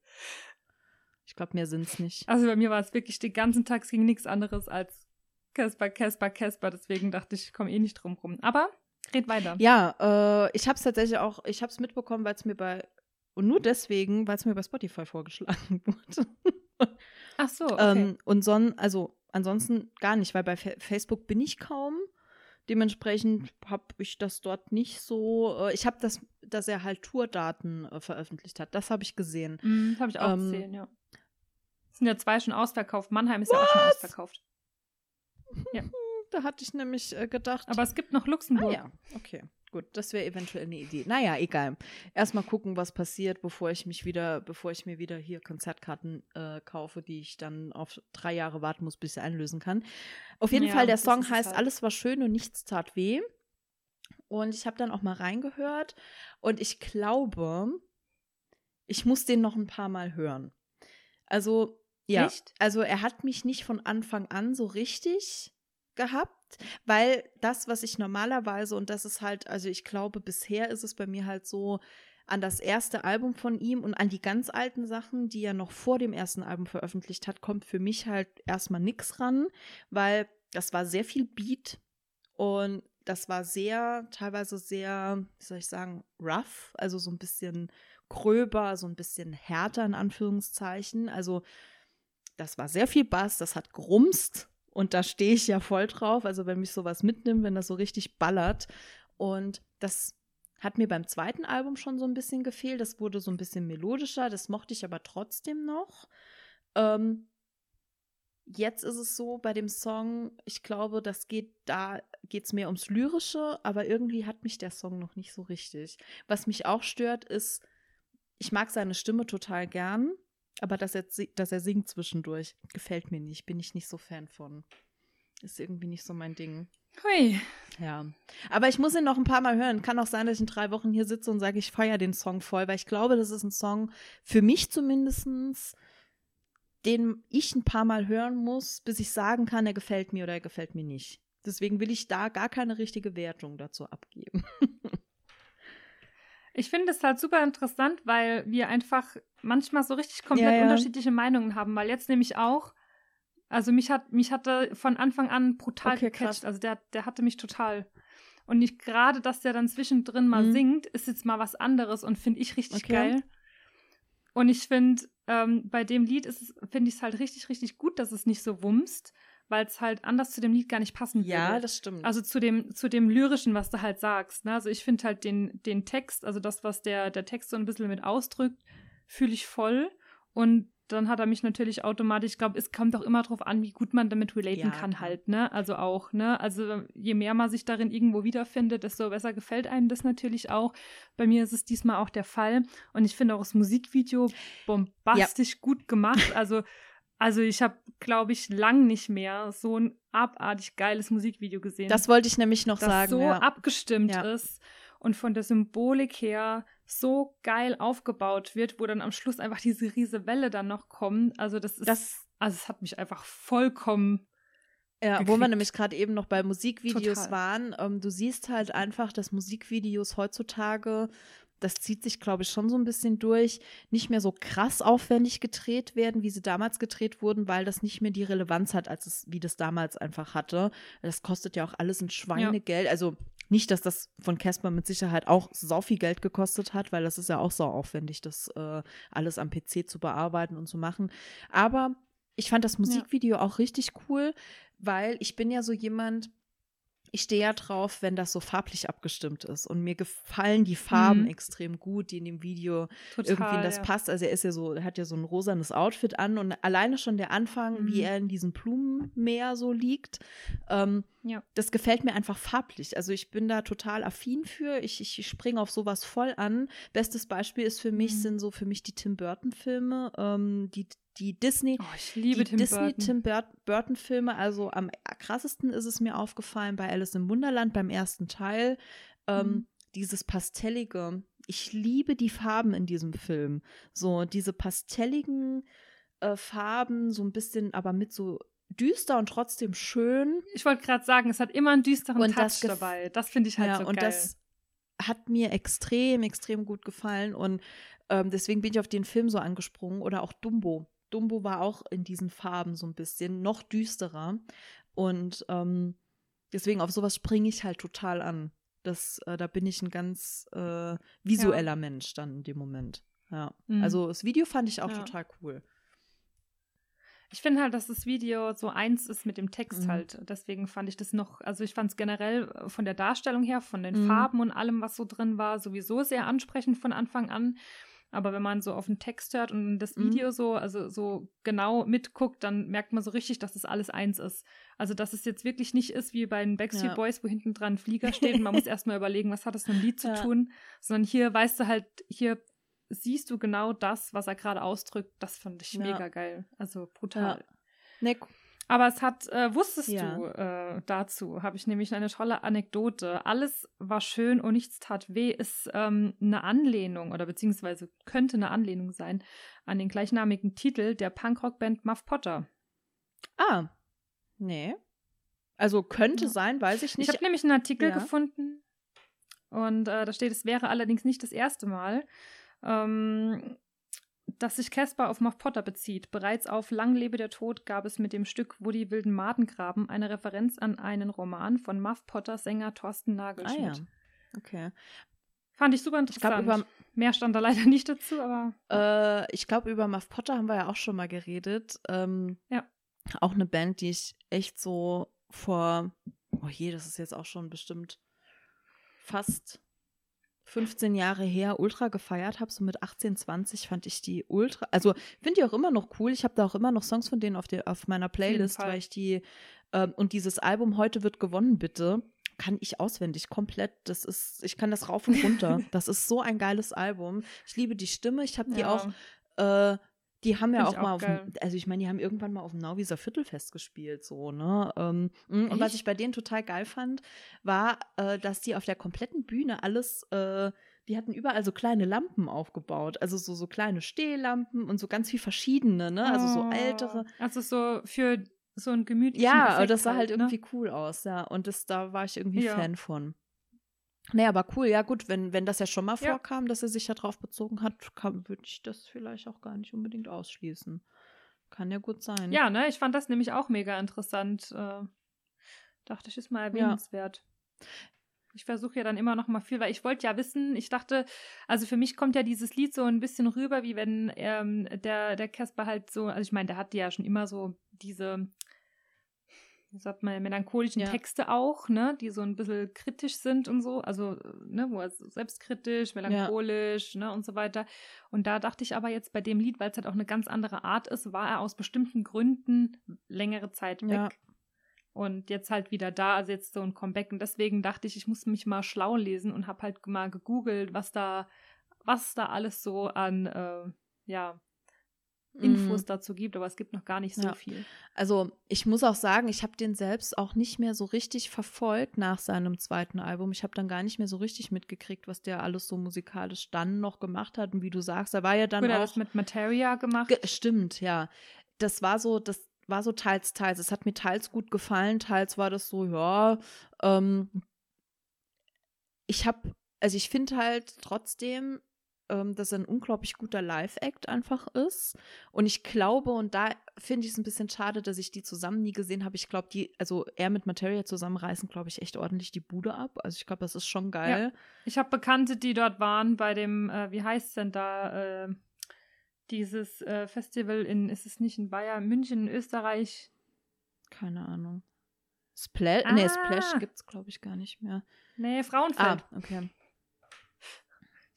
Ich glaube, mehr sind es nicht. Also bei mir war es wirklich den ganzen Tag, es ging nichts anderes als Casper, Casper, Casper. Deswegen dachte ich, ich komme eh nicht drum rum. Aber red weiter. Ja, äh, ich habe es tatsächlich auch, ich habe es mitbekommen, weil es mir bei, und nur deswegen, weil es mir bei Spotify vorgeschlagen wurde. Ach so, okay. ähm, und son, also ansonsten gar nicht, weil bei Fa Facebook bin ich kaum. Dementsprechend habe ich das dort nicht so. Äh, ich habe das, dass er halt Tourdaten äh, veröffentlicht hat. Das habe ich gesehen. Mhm, habe ich auch ähm, gesehen, ja. Sind ja zwei schon ausverkauft. Mannheim ist ja auch schon ausverkauft. Da hatte ich nämlich äh, gedacht. Aber es gibt noch ah, Luxemburg. ja, okay. Gut, das wäre eventuell eine Idee. Naja, egal. Erstmal gucken, was passiert, bevor ich mich wieder, bevor ich mir wieder hier Konzertkarten äh, kaufe, die ich dann auf drei Jahre warten muss, bis ich sie einlösen kann. Auf jeden Ja, Fall, der Song heißt halt. Alles war schön und nichts tat weh. Und ich habe dann auch mal reingehört und ich glaube, ich muss den noch ein paar Mal hören. Also, ja. Echt? Also, er hat mich nicht von Anfang an so richtig gehabt, weil das, was ich normalerweise, und das ist halt, also ich glaube, bisher ist es bei mir halt so, an das erste Album von ihm und an die ganz alten Sachen, die er noch vor dem ersten Album veröffentlicht hat, kommt für mich halt erstmal nichts ran, weil das war sehr viel Beat und das war sehr, teilweise sehr, wie soll ich sagen, rough, also so ein bisschen gröber, so ein bisschen härter in Anführungszeichen. Also das war sehr viel Bass, das hat grumst und da stehe ich ja voll drauf. Also wenn mich sowas mitnimmt, wenn das so richtig ballert. Und das hat mir beim zweiten Album schon so ein bisschen gefehlt. Das wurde so ein bisschen melodischer, das mochte ich aber trotzdem noch. Ähm, jetzt ist es so bei dem Song, ich glaube, das geht, da geht es mehr ums Lyrische, aber irgendwie hat mich der Song noch nicht so richtig. Was mich auch stört, ist, ich mag seine Stimme total gern, aber dass er, dass er singt zwischendurch, gefällt mir nicht, bin ich nicht so Fan von. Ist irgendwie nicht so mein Ding. Hui. Ja. Aber ich muss ihn noch ein paar Mal hören. Kann auch sein, dass ich in drei Wochen hier sitze und sage, ich feiere den Song voll, weil ich glaube, das ist ein Song, für mich zumindestens, den ich ein paar Mal hören muss, bis ich sagen kann, er gefällt mir oder er gefällt mir nicht. Deswegen will ich da gar keine richtige Wertung dazu abgeben. Ich finde es halt super interessant, weil wir einfach manchmal so richtig komplett Ja, ja. unterschiedliche Meinungen haben. Weil jetzt nämlich auch, also mich hat, mich hatte von Anfang an brutal Okay, gecatcht. krass. Also der, der hatte mich total. Und nicht gerade, dass der dann zwischendrin mal Mhm. singt, ist jetzt mal was anderes und finde ich richtig Okay. geil. Und ich finde, ähm, bei dem Lied ist es, finde ich es halt richtig, richtig gut, dass es nicht so wumst, weil es halt anders zu dem Lied gar nicht passen würde. das stimmt. Also zu dem, zu dem Lyrischen, was du halt sagst. Ne? Also ich finde halt den, den Text, also das, was der, der Text so ein bisschen mit ausdrückt, fühle ich voll. Und dann hat er mich natürlich automatisch, ich glaube, es kommt auch immer drauf an, wie gut man damit relaten Ja, kann halt, ne? Also auch, ne? Also je mehr man sich darin irgendwo wiederfindet, desto besser gefällt einem das natürlich auch. Bei mir ist es diesmal auch der Fall. Und ich finde auch das Musikvideo bombastisch gut gemacht. Also also ich habe, glaube ich, lang nicht mehr so ein abartig geiles Musikvideo gesehen, das wollte ich nämlich noch das sagen. so ja. abgestimmt Ja. ist und von der Symbolik her so geil aufgebaut wird, wo dann am Schluss einfach diese riese Welle dann noch kommt. Also das ist, Das- also es hat mich einfach vollkommen Ja, wo gekriegt. wir nämlich gerade eben noch bei Musikvideos Total. waren. Ähm, du siehst halt einfach, dass Musikvideos heutzutage, das zieht sich, glaube ich, schon so ein bisschen durch, nicht mehr so krass aufwendig gedreht werden, wie sie damals gedreht wurden, weil das nicht mehr die Relevanz hat, als es, wie das damals einfach hatte. Das kostet ja auch alles ein Schweinegeld. Also nicht, dass das von Casper mit Sicherheit auch sau viel Geld gekostet hat, weil das ist ja auch sau aufwendig, das äh, alles am PC zu bearbeiten und zu machen. Aber ich fand das Musikvideo auch richtig cool, weil ich bin ja so jemand, ich stehe ja drauf, wenn das so farblich abgestimmt ist. Und mir gefallen die Farben Mhm. extrem gut, die in dem Video Total, irgendwie in das ja. passt. Also er ist ja so, er hat ja so ein rosanes Outfit an und alleine schon der Anfang, wie Mhm. er in diesem Blumenmeer so liegt, ähm, Ja. das gefällt mir einfach farblich. Also ich bin da total affin für. Ich, ich, ich springe auf sowas voll an. Bestes Beispiel ist für mich, Mhm. sind so für mich die Tim Burton-Filme, ähm, die, die Disney, Oh, ich liebe die Tim Disney Burton. Tim Bur- Burton Filme, also am krassesten ist es mir aufgefallen bei Alice im Wunderland beim ersten Teil. Ähm, Mhm. Dieses pastellige. Ich liebe die Farben in diesem Film. So diese pastelligen äh, Farben, so ein bisschen, aber mit so düster und trotzdem schön. Ich wollte gerade sagen, es hat immer einen düsteren Und das Touch gef- dabei. Das finde ich halt ja, so und geil. das hat mir extrem, extrem gut gefallen und ähm, deswegen bin ich auf den Film so angesprungen oder auch Dumbo. Dumbo war auch in diesen Farben so ein bisschen noch düsterer und ähm, deswegen auf sowas springe ich halt total an. Das, äh, da bin ich ein ganz äh, visueller Mensch dann in dem Moment. Ja. Mhm. Also das Video fand ich auch Ja. total cool. Ich finde halt, dass das Video so eins ist mit dem Text Mhm. halt. Deswegen fand ich das noch, also ich fand es generell äh, von der Darstellung her, von den Mhm. Farben und allem, was so drin war, sowieso sehr ansprechend von Anfang an. Aber wenn man so auf den Text hört und das Mhm. Video so, also so genau mitguckt, dann merkt man so richtig, dass das alles eins ist. Also, dass es jetzt wirklich nicht ist wie bei den Backstreet Ja. Boys, wo hinten dran ein Flieger steht und man muss erstmal überlegen, was hat das mit dem Lied zu Ja. tun, sondern hier weißt du halt, hier siehst du genau das, was er gerade ausdrückt. Das fand ich Ja. mega geil. Also brutal. Ne, Aber es hat, äh, wusstest Ja. du äh, dazu, habe ich nämlich eine tolle Anekdote. Alles war schön und nichts tat weh, ist ähm, eine Anlehnung oder beziehungsweise könnte eine Anlehnung sein an den gleichnamigen Titel der Punkrock-Band Muff Potter. ah, nee. Also könnte Ja. sein, weiß ich Ich nicht. habe nämlich einen Artikel Ja. gefunden und äh, da steht, es wäre allerdings nicht das erste Mal, ähm, dass sich Casper auf Muff Potter bezieht. Bereits auf Lang lebe der Tod gab es mit dem Stück Wo die wilden Maden graben eine Referenz an einen Roman von Muff Potter Sänger Thorsten ah Nagelschmidt. ja. Okay. Fand ich super Ich glaube, interessant. über, Mehr stand da leider nicht dazu, aber Äh, ich glaube, über Muff Potter haben wir ja auch schon mal geredet. Ähm, Ja. Auch eine Band, die ich echt so vor, oh je, das ist jetzt auch schon bestimmt fast 15 Jahre her ultra gefeiert habe. So mit 18, 20 fand ich die ultra, also finde die auch immer noch cool. Ich habe da auch immer noch Songs von denen auf, der, auf meiner Playlist, weil ich die, ähm, und dieses Album Heute wird gewonnen, bitte. Kann ich auswendig komplett. Das ist, ich kann das rauf und runter. das ist so ein geiles Album. Ich liebe die Stimme. Ich habe die ja. auch äh, die haben ja auch ich mal auch auf also ich meine, die haben irgendwann mal auf dem Nauwieser Viertelfest gespielt, so, ne? Ähm, mh, und was ich bei denen total geil fand, war, äh, dass die auf der kompletten Bühne alles, äh, die hatten überall so kleine Lampen aufgebaut, also so, so kleine Stehlampen und so ganz viel verschiedene, ne? Also so Oh. ältere. Also so für so ein gemütlichen Ja, Effekt das sah halt ne? irgendwie cool aus, ja. Und das, da war ich irgendwie Ja. Fan von. Nee, aber cool, ja gut, wenn, wenn das ja schon mal Ja. vorkam, dass er sich ja drauf bezogen hat, würde ich das vielleicht auch gar nicht unbedingt ausschließen. Kann ja gut sein. Ja, ne, ich fand das nämlich auch mega interessant. Äh, dachte ich, ist mal erwähnenswert. Ich versuche ja dann immer noch mal viel, weil ich wollte ja wissen, ich dachte, also für mich kommt ja dieses Lied so ein bisschen rüber, wie wenn ähm, der, der Casper halt so, also ich meine, der hatte ja schon immer so diese, sagt man, melancholischen Ja. Texte auch, ne, die so ein bisschen kritisch sind und so, also, ne, wo er so selbstkritisch, melancholisch, ne, und so weiter. Und da dachte ich aber jetzt bei dem Lied, weil es halt auch eine ganz andere Art ist, war er aus bestimmten Gründen längere Zeit weg. Ja. Und jetzt halt wieder da, also jetzt so ein Comeback. Und deswegen dachte ich, ich muss mich mal schlau lesen und habe halt mal gegoogelt, was da, was da alles so an, äh, ja, Infos Mm. dazu gibt, aber es gibt noch gar nicht so Ja. viel. Also ich muss auch sagen, ich habe den selbst auch nicht mehr so richtig verfolgt nach seinem zweiten Album. Ich habe dann gar nicht mehr so richtig mitgekriegt, was der alles so musikalisch dann noch gemacht hat. Und wie du sagst, er war ja dann Gut, er auch das mit Materia gemacht. Ge stimmt, ja. Das war so, das war so teils, teils. Es hat mir teils gut gefallen, teils war das so, ja. Ähm, ich habe, also ich finde halt trotzdem, ähm, dass er ein unglaublich guter Live-Act einfach ist. Und ich glaube, und da finde ich es ein bisschen schade, dass ich die zusammen nie gesehen habe. Ich glaube, die, also er mit Materia zusammen reißen, glaube ich, echt ordentlich die Bude ab. Also ich glaube, das ist schon geil. Ich habe Bekannte, die dort waren bei dem, äh, wie heißt denn da, äh, dieses äh, Festival in, ist es nicht in Bayern, München, Österreich? Keine Ahnung. Splash, ah. nee, Splash gibt es, glaube ich, gar nicht mehr. Nee, Frauenfeld. Ah, okay.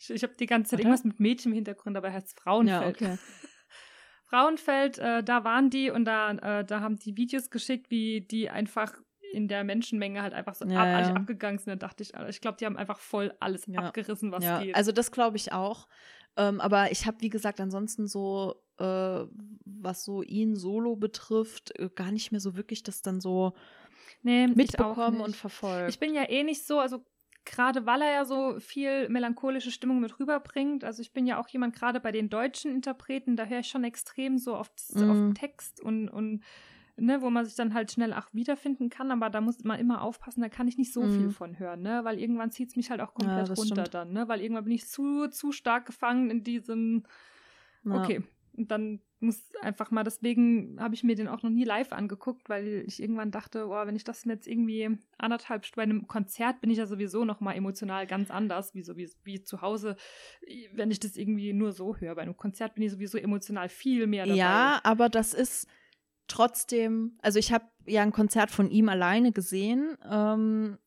Ich, ich habe die ganze Zeit Oder? irgendwas mit Mädchen im Hintergrund, aber heißt Frauenfeld. Ja, okay. Frauenfeld, äh, da waren die und da, äh, da haben die Videos geschickt, wie die einfach in der Menschenmenge halt einfach so ja, abartig ja. abgegangen sind. Da dachte ich, ich glaube, die haben einfach voll alles ja. abgerissen, was ja. geht. Also das glaube ich auch. Ähm, aber ich habe, wie gesagt, ansonsten so, äh, was so ihn solo betrifft, äh, gar nicht mehr so wirklich das dann so nee, mitbekommen und verfolgt. Ich bin ja eh nicht so, also gerade weil er ja so viel melancholische Stimmung mit rüberbringt. Also ich bin ja auch jemand, gerade bei den deutschen Interpreten, da höre ich schon extrem so auf, mm. auf Text und, und ne, wo man sich dann halt schnell auch wiederfinden kann, aber da muss man immer aufpassen, da kann ich nicht so mm. viel von hören, ne? Weil irgendwann zieht es mich halt auch komplett ja, runter stimmt. dann, ne? Weil irgendwann bin ich zu, zu stark gefangen in diesem ja. Okay, und dann muss einfach mal, deswegen habe ich mir den auch noch nie live angeguckt, weil ich irgendwann dachte, oh, wenn ich das jetzt irgendwie anderthalb Stunden bei einem Konzert bin ich ja sowieso noch mal emotional ganz anders, wie so wie, wie zu Hause, wenn ich das irgendwie nur so höre. Bei einem Konzert bin ich sowieso emotional viel mehr dabei. Ja, aber das ist trotzdem, also ich habe ja ein Konzert von ihm alleine gesehen ähm,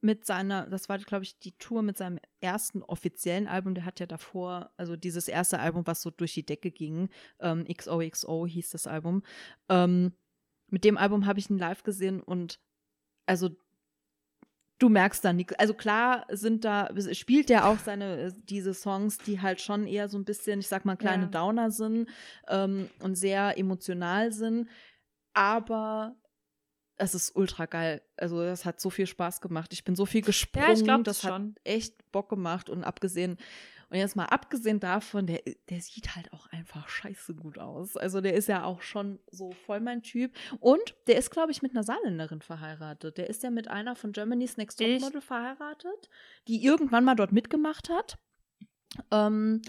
mit seiner, das war, glaube ich, die Tour mit seinem ersten offiziellen Album. Der hat ja davor, also dieses erste Album, was so durch die Decke ging, ähm, XOXO hieß das Album. Ähm, mit dem Album habe ich ihn live gesehen und also du merkst da nichts. Also klar sind da, spielt der auch seine, diese Songs, die halt schon eher so ein bisschen, ich sag mal, kleine ja. Downer sind ähm, und sehr emotional sind. Aber es ist ultra geil. Also das hat so viel Spaß gemacht. Ich bin so viel gesprungen. Ja, ich glaub, das, das hat echt Bock gemacht und abgesehen und jetzt mal abgesehen davon, der, der sieht halt auch einfach scheiße gut aus. Also der ist ja auch schon so voll mein Typ. Und der ist, glaube ich, mit einer Saarländerin verheiratet. Der ist ja mit einer von Germany's Next Top Model verheiratet, die irgendwann mal dort mitgemacht hat. Ähm,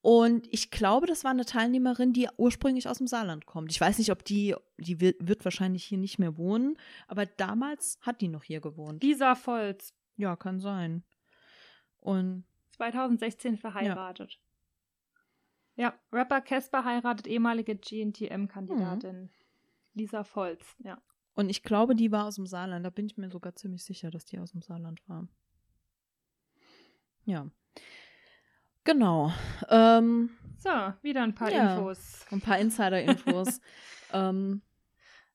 und ich glaube, das war eine Teilnehmerin, die ursprünglich aus dem Saarland kommt. Ich weiß nicht, ob die, die wird, wahrscheinlich hier nicht mehr wohnen, aber damals hat die noch hier gewohnt. Lisa Volz. Ja, kann sein. Und 2016 verheiratet. Ja, ja Rapper Casper heiratet ehemalige GNTM-Kandidatin mhm. Lisa Volz, ja. Und ich glaube, die war aus dem Saarland. Da bin ich mir sogar ziemlich sicher, dass die aus dem Saarland war. Ja. Genau. Ähm, so, wieder ein paar ja, Infos. Ein paar Insider-Infos. ähm,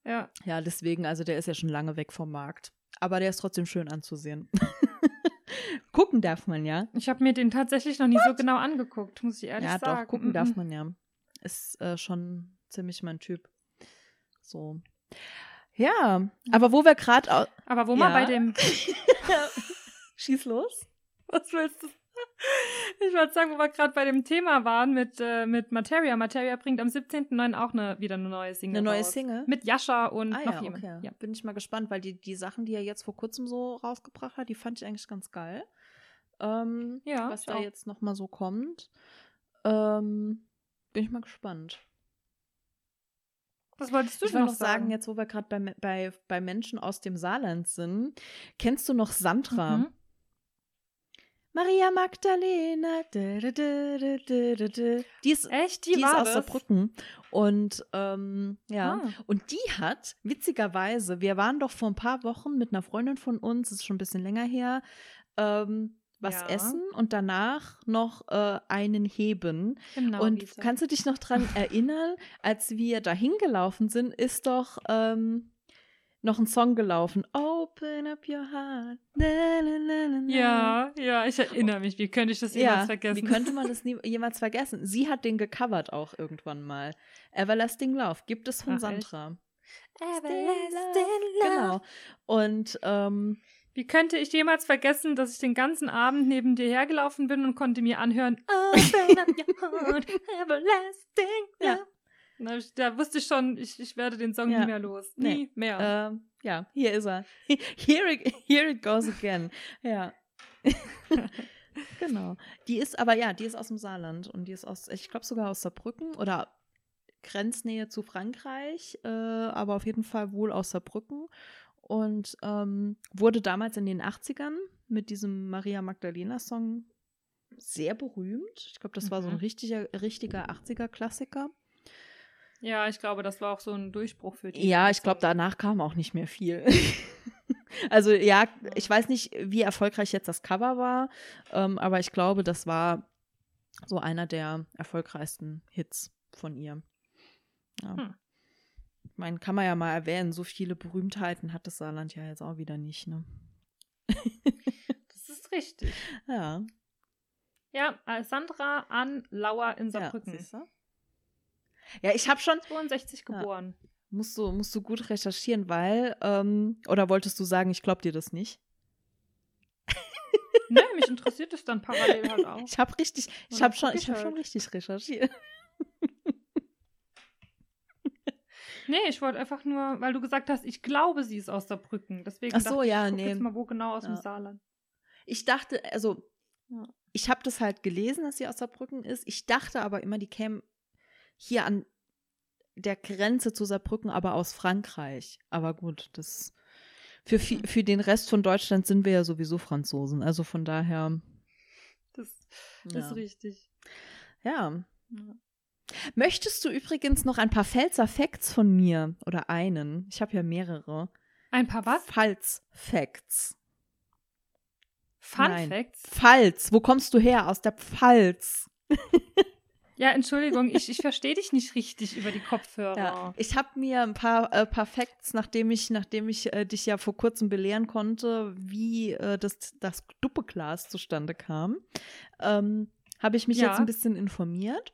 ja. Ja, deswegen, also der ist ja schon lange weg vom Markt. Aber der ist trotzdem schön anzusehen. gucken darf man ja. Ich habe mir den tatsächlich noch nie What? so genau angeguckt, muss ich ehrlich ja, sagen. Ja, doch, gucken mm -mm. darf man ja. Ist äh, schon ziemlich mein Typ. So. Ja, aber wo wir gerade. Aber wo ja. mal bei dem. Schieß los. Was willst du ich wollte sagen, wo wir gerade bei dem Thema waren mit, äh, mit Materia. Materia bringt am 17.09. auch eine, wieder eine neue Single. Eine neue raus. Single? Mit Jascha und ah, noch ja, jemand. Okay. Ja. Bin ich mal gespannt, weil die, die Sachen, die er jetzt vor kurzem so rausgebracht hat, die fand ich eigentlich ganz geil. Ähm, ja, was da auch. jetzt nochmal so kommt. Ähm, bin ich mal gespannt. Was wolltest du ich noch sagen? jetzt wo wir gerade bei, bei, bei Menschen aus dem Saarland sind. Kennst du noch Sandra? Mhm. Maria Magdalena. Die ist echt, die, die war ist aus Saarbrücken. Und ähm, ja, ah. und die hat witzigerweise, wir waren doch vor ein paar Wochen mit einer Freundin von uns, das ist schon ein bisschen länger her, ähm, was ja. essen und danach noch äh, einen heben. Genau, und Lisa. kannst du dich noch dran erinnern, als wir da hingelaufen sind, ist doch ähm, noch ein Song gelaufen. Open up your heart. Na, na, na, ja, ja, ich erinnere mich. Wie könnte ich das jemals ja, vergessen? Wie könnte man das nie, jemals vergessen? Sie hat den gecovert auch irgendwann mal. Everlasting Love gibt es von Ach, Sandra. Everlasting Love. Genau. Und ähm, wie könnte ich jemals vergessen, dass ich den ganzen Abend neben dir hergelaufen bin und konnte mir anhören Open up your heart, everlasting love. Ja. Da, da wusste ich schon, ich, ich werde den Song ja. nie mehr los. Nie nee. mehr. Ähm, ja, hier ist er. Here it, here it goes again. Ja. genau. Die ist aber, ja, die ist aus dem Saarland und die ist aus, ich glaube sogar aus Saarbrücken oder Grenznähe zu Frankreich, äh, aber auf jeden Fall wohl aus Saarbrücken und ähm, wurde damals in den 80ern mit diesem Maria Magdalena-Song sehr berühmt. Ich glaube, das war so ein mhm. richtiger, richtiger 80er-Klassiker. Ja, ich glaube, das war auch so ein Durchbruch für die. Ja, ich glaube, danach kam auch nicht mehr viel. also ja, ich weiß nicht, wie erfolgreich jetzt das Cover war, ähm, aber ich glaube, das war so einer der erfolgreichsten Hits von ihr. Ja. Hm. Ich meine, kann man ja mal erwähnen, so viele Berühmtheiten hat das Saarland ja jetzt auch wieder nicht, ne? das ist richtig. Ja. Ja, Alessandra an Lauer in Saarbrücken. Ja, ja ich habe schon 62 geboren. Ja. Musst du, musst du gut recherchieren, weil, ähm, oder wolltest du sagen, ich glaub dir das nicht? ne, mich interessiert es dann parallel halt auch. Ich habe richtig, ich habe schon, ich habe schon richtig recherchiert. Nee, ich wollte einfach nur, weil du gesagt hast, ich glaube, sie ist aus Saarbrücken. Deswegen Ach so, dachte ja, ich, nee. jetzt mal, wo genau aus ja. dem Saarland. Ich dachte, also, ich habe das halt gelesen, dass sie aus Saarbrücken ist. Ich dachte aber immer, die käme hier an der Grenze zu Saarbrücken, aber aus Frankreich. Aber gut, das für, für den Rest von Deutschland sind wir ja sowieso Franzosen. Also von daher. Das, das ist richtig. Ja. ja. Möchtest du übrigens noch ein paar Pfälzer-Facts von mir? Oder einen? Ich habe ja mehrere. Ein paar was? Pfalz-Facts. Fun Nein. Facts? Pfalz. Wo kommst du her? Aus der Pfalz. Ja, Entschuldigung, ich, ich verstehe dich nicht richtig über die Kopfhörer. Ja, ich habe mir ein paar, äh, paar Facts, nachdem ich, nachdem ich äh, dich ja vor kurzem belehren konnte, wie äh, das, das Duppeglas zustande kam, ähm, habe ich mich ja. jetzt ein bisschen informiert.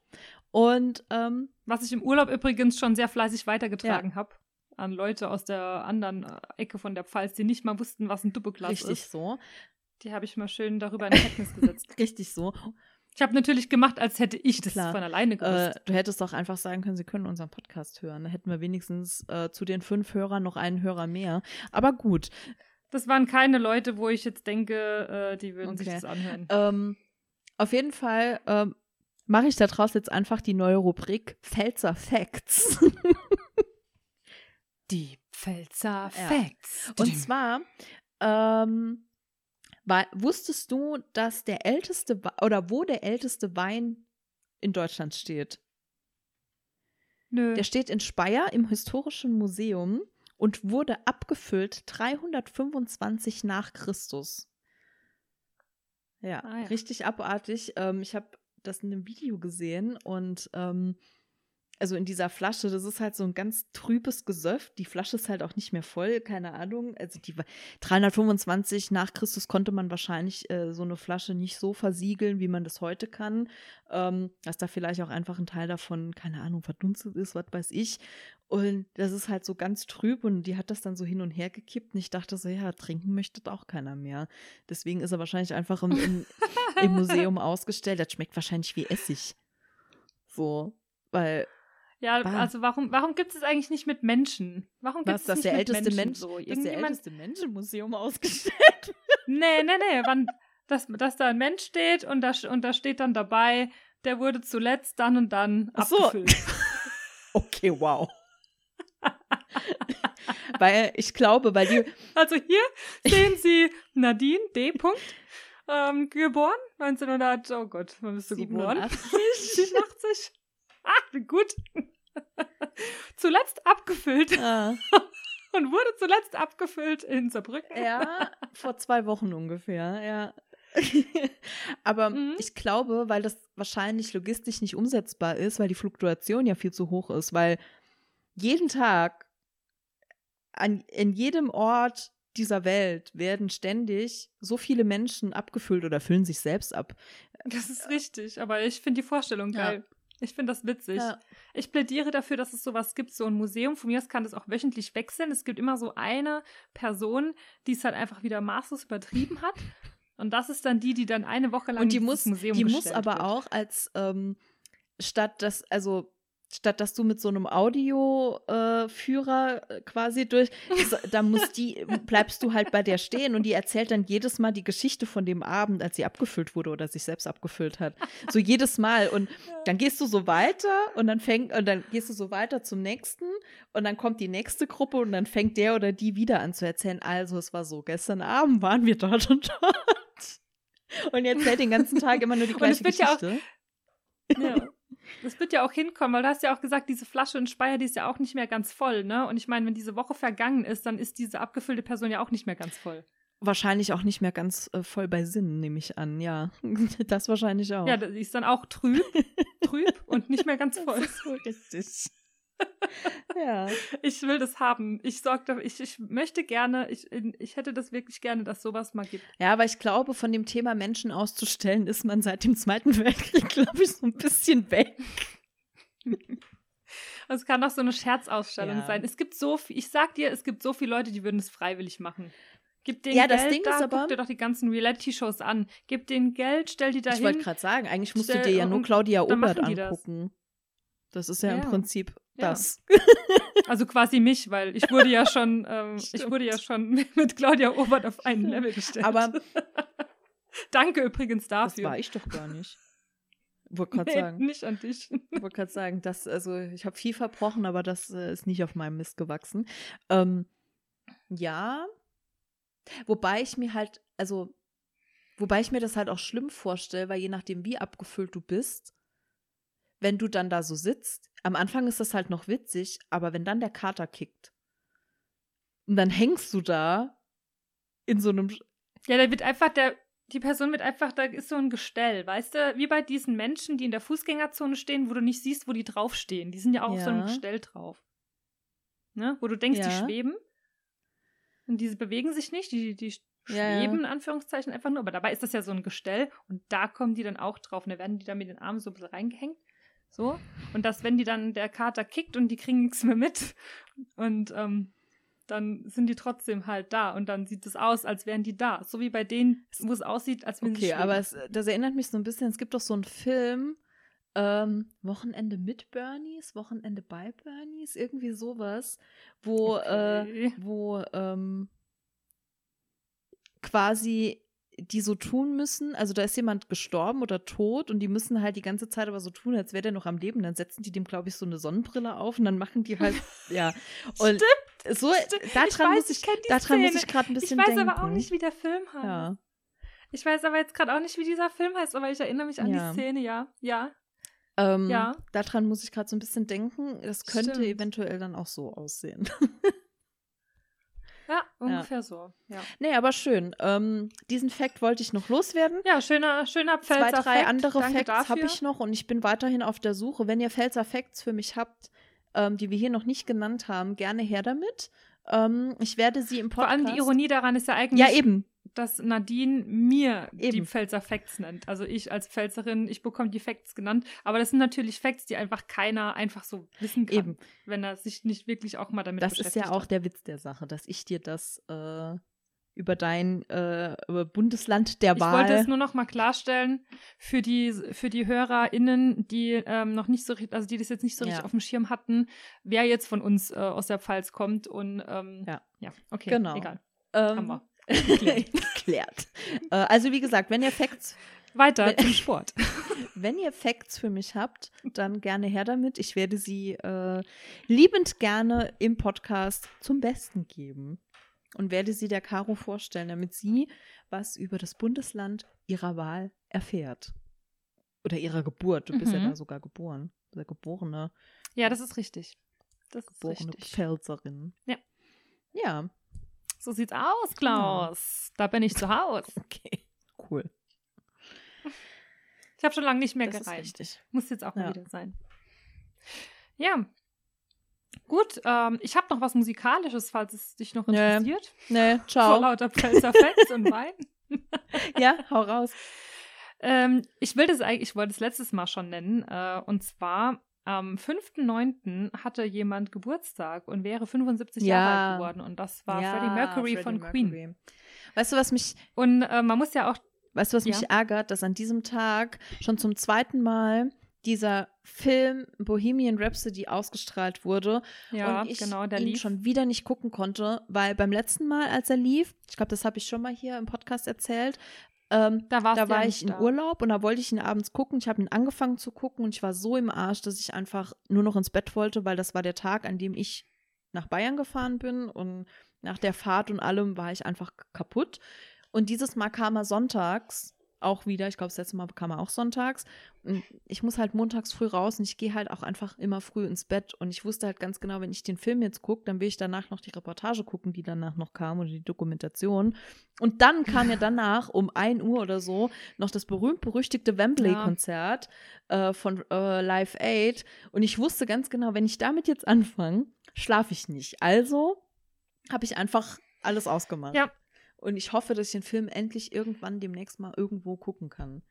Und ähm, was ich im Urlaub übrigens schon sehr fleißig weitergetragen ja. habe an Leute aus der anderen äh, Ecke von der Pfalz, die nicht mal wussten, was ein Duppeglas ist. Richtig so. Die habe ich mal schön darüber in Kenntnis gesetzt. Richtig so. Ich habe natürlich gemacht, als hätte ich das Klar. von alleine gewusst. Äh, du hättest doch einfach sagen können, sie können unseren Podcast hören. Da hätten wir wenigstens äh, zu den fünf Hörern noch einen Hörer mehr. Aber gut. Das waren keine Leute, wo ich jetzt denke, äh, die würden okay. sich das anhören. Ähm, auf jeden Fall ähm, mache ich daraus jetzt einfach die neue Rubrik Pfälzer Facts. die Pfälzer Facts. Ja. Und zwar ähm, war, wusstest du, dass der älteste oder wo der älteste Wein in Deutschland steht? Nö. Der steht in Speyer im Historischen Museum und wurde abgefüllt 325 nach Christus. Ja, ah, ja. richtig abartig. Ähm, ich habe das in einem Video gesehen und ähm, also in dieser Flasche, das ist halt so ein ganz trübes Gesöff. Die Flasche ist halt auch nicht mehr voll, keine Ahnung. Also die 325 nach Christus konnte man wahrscheinlich äh, so eine Flasche nicht so versiegeln, wie man das heute kann. Ähm, dass da vielleicht auch einfach ein Teil davon, keine Ahnung, verdunstet ist, was weiß ich. Und das ist halt so ganz trüb und die hat das dann so hin und her gekippt und ich dachte so, ja, trinken möchte auch keiner mehr. Deswegen ist er wahrscheinlich einfach im, im, im Museum ausgestellt. Das schmeckt wahrscheinlich wie Essig. So, weil ja, bah. also warum, warum gibt es eigentlich nicht mit Menschen? Warum gibt es das nicht der mit älteste Menschen Mensch, so? Dass der älteste Mensch im Museum ausgestellt Nee, nee, nee. Wann, dass, dass da ein Mensch steht und da, und da steht dann dabei, der wurde zuletzt dann und dann Ach abgefüllt. So. okay, wow. weil ich glaube, weil die. Also hier sehen Sie Nadine D. Punkt, ähm, geboren 1900, oh Gott, wann bist du 87? geboren? 87. Gut. zuletzt abgefüllt. Ah. Und wurde zuletzt abgefüllt in Saarbrücken. Ja, vor zwei Wochen ungefähr, ja. Aber mhm. ich glaube, weil das wahrscheinlich logistisch nicht umsetzbar ist, weil die Fluktuation ja viel zu hoch ist, weil jeden Tag an, in jedem Ort dieser Welt werden ständig so viele Menschen abgefüllt oder füllen sich selbst ab. Das ist richtig, aber ich finde die Vorstellung geil. Ja. Ich finde das witzig. Ja. Ich plädiere dafür, dass es sowas gibt, so ein Museum. Von mir aus kann das auch wöchentlich wechseln. Es gibt immer so eine Person, die es halt einfach wieder maßlos übertrieben hat. Und das ist dann die, die dann eine Woche lang Und die muss, Museum Die muss aber wird. auch als ähm, statt das, also statt dass du mit so einem Audioführer äh, quasi durch, da muss die, bleibst du halt bei der stehen und die erzählt dann jedes Mal die Geschichte von dem Abend, als sie abgefüllt wurde oder sich selbst abgefüllt hat. So jedes Mal. Und dann gehst du so weiter und dann fängt, und dann gehst du so weiter zum nächsten und dann kommt die nächste Gruppe und dann fängt der oder die wieder an zu erzählen. Also, es war so, gestern Abend waren wir dort und dort. Und jetzt hält den ganzen Tag immer nur die gleiche Geschichte. Ja, auch, ja. Das wird ja auch hinkommen, weil du hast ja auch gesagt, diese Flasche in Speyer, die ist ja auch nicht mehr ganz voll, ne? Und ich meine, wenn diese Woche vergangen ist, dann ist diese abgefüllte Person ja auch nicht mehr ganz voll. Wahrscheinlich auch nicht mehr ganz äh, voll bei Sinn, nehme ich an, ja. Das wahrscheinlich auch. Ja, die ist dann auch trüb, trüb und nicht mehr ganz voll. Das ist so richtig. Ja. Ich will das haben. Ich sorge ich, ich möchte gerne, ich, ich hätte das wirklich gerne, dass sowas mal gibt. Ja, aber ich glaube, von dem Thema Menschen auszustellen, ist man seit dem Zweiten Weltkrieg, glaube ich, so ein bisschen weg. Es kann doch so eine Scherzausstellung Ja. sein. Es gibt so viel, ich sag dir, es gibt so viele Leute, die würden es freiwillig machen. Gib denen Ja, das Geld Ding da, ist aber- guck dir doch die ganzen Reality-Shows an. Gib denen Geld, stell die Ich dahin. wollte gerade sagen, eigentlich musst du dir ja nur Claudia Obert die das. angucken. Das ist ja, im Ja. Ja. das. Also quasi mich, weil ich wurde ja schon, ähm, ich wurde ja schon mit Claudia Obert auf ein Level gestellt. Aber danke übrigens das dafür. war ich doch gar nicht. Wollte gerade nee, sagen. nicht an dich. wollte gerade sagen, das, also ich habe viel verbrochen, aber das äh, ist nicht auf meinem Mist gewachsen. Ähm, ja, wobei ich mir halt, also, wobei ich mir das halt auch schlimm vorstelle, weil je nachdem, wie abgefüllt du bist, wenn du dann da so sitzt, am Anfang ist das halt noch witzig, aber wenn dann der Kater kickt und dann hängst du da in so einem, Ja, da wird einfach der, die Person wird einfach, da ist so ein Gestell, weißt du, wie bei diesen Menschen, die in der Fußgängerzone stehen, wo du nicht siehst, wo die draufstehen. Die sind ja auch auf so einem Ja. Gestell drauf. Ne? Wo du denkst, die Ja. schweben. Und diese bewegen sich nicht, die, die Ja, ja. schweben, in Anführungszeichen, einfach nur. Aber dabei ist das ja so ein Gestell und da kommen die dann auch drauf. Und da werden die dann mit den Armen so ein bisschen reingehängt. So. Und dass, wenn die dann der Kater kickt und die kriegen nichts mehr mit und ähm, dann sind die trotzdem halt da und dann sieht es aus, als wären die da. So wie bei denen, wo es aussieht, als wenn sie Okay, aber es, das erinnert mich so ein bisschen, es gibt doch so einen Film, ähm, Wochenende mit Bernies, Wochenende bei Bernies, irgendwie sowas, wo, äh, Okay. wo ähm, quasi die so tun müssen, also da ist jemand gestorben oder tot und die müssen halt die ganze Zeit aber so tun, als wäre der noch am Leben. Dann setzen die dem, glaube ich, so eine Sonnenbrille auf und dann machen die halt, ja. Und so, Stimmt. daran Ich weiß, muss ich ich, daran muss Szene. ich gerade ein Ich bisschen weiß denken. aber auch nicht, wie der Film heißt. Ja. Ich weiß aber jetzt gerade auch nicht, wie dieser Film heißt, aber ich erinnere mich an Ja. die Szene, ja. Ja. Ähm, Ja. Daran muss ich gerade so ein bisschen denken. Das könnte Stimmt. eventuell dann auch so aussehen. Ja, ungefähr so. Ja. nee, aber schön. Ähm, diesen Fact wollte ich noch loswerden. ja, schöner, schöner Zwei, Pfälzer drei Fact. andere Danke Facts habe ich noch und ich bin weiterhin auf der Suche. Wenn ihr Pfälzer Facts für mich habt, ähm, die wir hier noch nicht genannt haben, gerne her damit. Ähm, ich werde sie im Vor Podcast. allem die Ironie daran ist ja eigentlich, Ja, eben. Dass Nadine mir die Eben. Pfälzer Facts nennt. Also ich als Pfälzerin, ich bekomme die Facts genannt. Aber das sind natürlich Facts, die einfach keiner einfach so wissen kann, Eben. wenn er sich nicht wirklich auch mal damit Das ist beschäftigt ja auch der Witz der Sache, dass ich dir das äh, über dein äh, über Bundesland der Ich Wahl. wollte es nur noch mal klarstellen für die, für die HörerInnen, die ähm, noch nicht so richtig, also die das jetzt nicht so richtig Ja. auf dem Schirm hatten, wer jetzt von uns äh, aus der Pfalz kommt und ähm, Ja. ja, okay, Genau. egal. ähm. geklärt. äh, also wie gesagt, wenn ihr Facts Weiter Wenn- zum Sport. Wenn ihr Facts für mich habt, dann gerne her damit. Ich werde sie äh, liebend gerne im Podcast zum Besten geben und werde sie der Caro vorstellen, damit sie was über das Bundesland ihrer Wahl erfährt. Oder ihrer Geburt. Du bist ja Mhm. da sogar geboren. Ja geborene, Ja, das ist richtig. Das ist geborene richtig. Pfälzerin. Ja. Ja, So sieht's aus, Klaus. Da bin ich zu Hause. okay. Cool. Ich habe schon lange nicht mehr Das ist gereimt. richtig. Muss jetzt auch mal Ja. wieder sein. Ja. Gut, ähm, ich habe noch was Musikalisches, falls es dich noch Nee. interessiert. Nee, Vor ciao. lauter Pfälzer Facts und Wein. Ja, hau raus. Ähm, ich will das eigentlich, ich wollte es letztes Mal schon nennen. Äh, und zwar am 5.9. hatte jemand Geburtstag und wäre 75 Ja. Jahre alt geworden. Und das war Ja, Freddie Mercury Freddie von Mercury. Queen. Weißt du, was mich Und äh, man muss ja auch Weißt du, was mich Ja. ärgert, dass an diesem Tag schon zum zweiten Mal dieser Film Bohemian Rhapsody ausgestrahlt wurde Ja, und ich genau, ihn lief. schon wieder nicht gucken konnte, weil beim letzten Mal, als er lief, ich glaube, das habe ich schon mal hier im Podcast erzählt, ähm, Da, da ja war nicht ich in da. Urlaub und da wollte ich ihn abends gucken. Ich habe ihn angefangen zu gucken und ich war so im Arsch, dass ich einfach nur noch ins Bett wollte, weil das war der Tag, an dem ich nach Bayern gefahren bin und nach der Fahrt und allem war ich einfach kaputt. Und dieses Mal kam er sonntags auch wieder. Ich glaube, das letzte Mal kam er auch sonntags. Ich muss halt montags früh raus und ich gehe halt auch einfach immer früh ins Bett. Und ich wusste halt ganz genau, wenn ich den Film jetzt gucke, dann will ich danach noch die Reportage gucken, die danach noch kam oder die Dokumentation. Und dann kam ja danach um 1 Uhr oder so noch das berühmt-berüchtigte Wembley-Konzert ja. äh, von äh, Live Aid. Und ich wusste ganz genau, wenn ich damit jetzt anfange, schlafe ich nicht. Also habe ich einfach alles ausgemacht. Ja, und ich hoffe, dass ich den Film endlich irgendwann demnächst mal irgendwo gucken kann.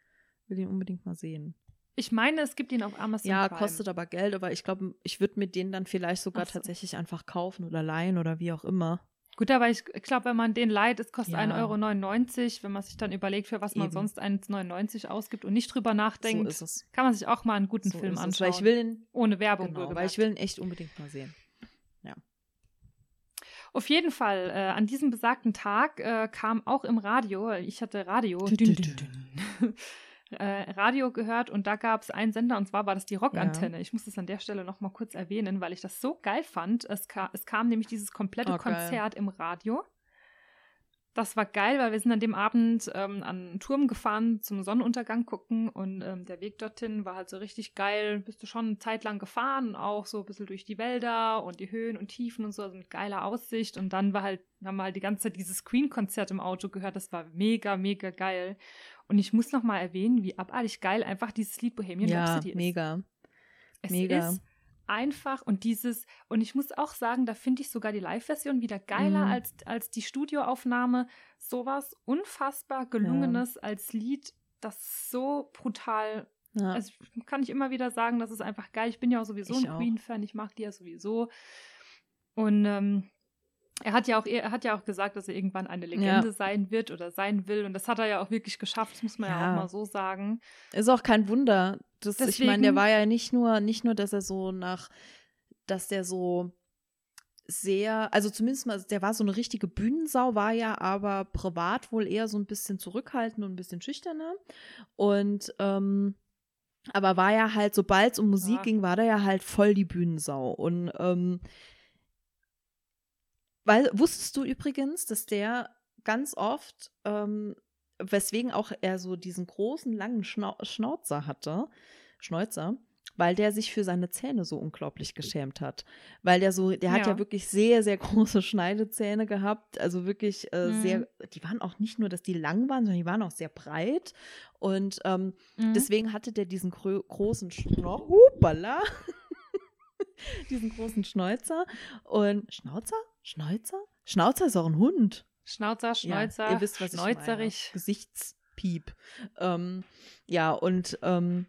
Will ihn unbedingt mal sehen. Ich meine, es gibt ihn auf Amazon. Ja, Prime. kostet aber Geld, aber ich glaube, ich würde mir den dann vielleicht sogar so. tatsächlich einfach kaufen oder leihen oder wie auch immer. Gut, aber ich, glaube, wenn man den leiht, es kostet ja. 1,99 Euro. Wenn man sich dann überlegt, für was Eben. man sonst 1,99 ausgibt und nicht drüber nachdenkt, so kann man sich auch mal einen guten so Film anschauen. Weil ich will ihn, ohne Werbung. Genau, weil ich will ihn echt unbedingt mal sehen. Auf jeden Fall, äh, an diesem besagten Tag äh, kam auch im Radio, ich hatte Radio, dün, dün, dün, äh, Radio gehört und da gab es einen Sender und zwar war das die Rockantenne. Ja. Ich muss das an der Stelle nochmal kurz erwähnen, weil ich das so geil fand. Es, ka es kam nämlich dieses komplette oh, Konzert im Radio. Das war geil, weil wir sind an dem Abend ähm, an einen Turm gefahren zum Sonnenuntergang gucken und ähm, der Weg dorthin war halt so richtig geil. Bist du schon eine Zeit lang gefahren, auch so ein bisschen durch die Wälder und die Höhen und Tiefen und so, also mit geiler Aussicht. Und dann war halt, haben wir halt die ganze Zeit dieses Queen-Konzert im Auto gehört. Das war mega, mega geil. Und ich muss noch mal erwähnen, wie abartig geil einfach dieses Lied Bohemian ja, Rhapsody ist. mega. Es mega. ist einfach und dieses, und ich muss auch sagen, da finde ich sogar die Live-Version wieder geiler mhm. als, als die Studioaufnahme. Sowas unfassbar gelungenes ja. als Lied, das so brutal. Ja. Also kann ich immer wieder sagen, das ist einfach geil. Ich bin ja auch sowieso ich ein Queen-Fan, ich mag die ja sowieso. Und ähm, er hat ja auch er hat ja auch gesagt, dass er irgendwann eine Legende ja. sein wird oder sein will und das hat er ja auch wirklich geschafft, das muss man ja, ja auch mal so sagen. Ist auch kein Wunder. Das, Deswegen, ich meine, der war ja nicht nur nicht nur, dass er so nach dass der so sehr, also zumindest mal, der war so eine richtige Bühnensau, war ja aber privat wohl eher so ein bisschen zurückhaltend und ein bisschen schüchterner. Und ähm, aber war ja halt, sobald es um Musik ja. ging, war der ja halt voll die Bühnensau. Und ähm, weil, wusstest du übrigens, dass der ganz oft, ähm, weswegen auch er so diesen großen, langen Schnau Schnauzer hatte, Schnäuzer, weil der sich für seine Zähne so unglaublich geschämt hat. Weil der so, der hat ja, ja wirklich sehr, sehr große Schneidezähne gehabt. Also wirklich äh, mhm. sehr, die waren auch nicht nur, dass die lang waren, sondern die waren auch sehr breit. Und ähm, mhm. deswegen hatte der diesen großen Schnauzer. diesen großen Schnäuzer. Und Schnauzer? Schnauzer? Schnauzer ist auch ein Hund. Schnauzer, Schnäuzer, ja, ihr wisst, was schnäuzerig. Ich meine. Gesichtspiep. Ähm, ja, und ähm,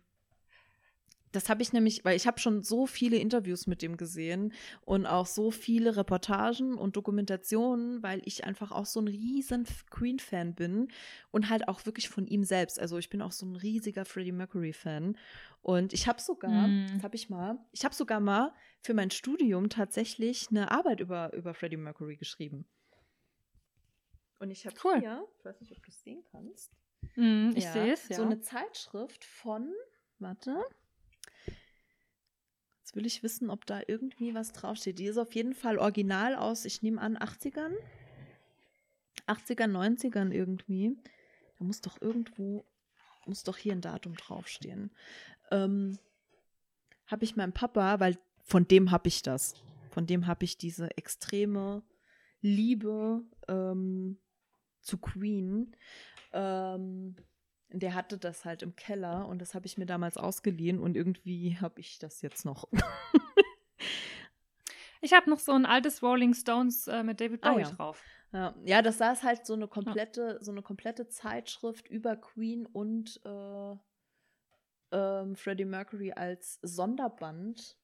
das habe ich nämlich, weil ich habe schon so viele Interviews mit dem gesehen und auch so viele Reportagen und Dokumentationen, weil ich einfach auch so ein riesen Queen-Fan bin und halt auch wirklich von ihm selbst. Also ich bin auch so ein riesiger Freddie Mercury-Fan. Und ich habe sogar, mm. das habe ich mal, ich habe sogar mal für mein Studium tatsächlich eine Arbeit über, über Freddie Mercury geschrieben. Und ich habe cool. hier, ich weiß nicht, ob du es sehen kannst. Mm, ich ja, sehe es, ja. So eine Zeitschrift von, warte, Jetzt will ich wissen, ob da irgendwie was draufsteht. Die ist auf jeden Fall original aus, ich nehme an, 80ern. 80ern, 90ern irgendwie. Da muss doch irgendwo, muss doch hier ein Datum draufstehen. Ähm, habe ich meinem Papa, weil von dem habe ich das. Von dem habe ich diese extreme Liebe ähm, zu Queen. Ähm, der hatte das halt im Keller und das habe ich mir damals ausgeliehen und irgendwie habe ich das jetzt noch. ich habe noch so ein altes Rolling Stones äh, mit David Bowie ah, ja. drauf. Ja. ja, das saß halt so eine komplette, so eine komplette Zeitschrift über Queen und äh, ähm, Freddie Mercury als Sonderband.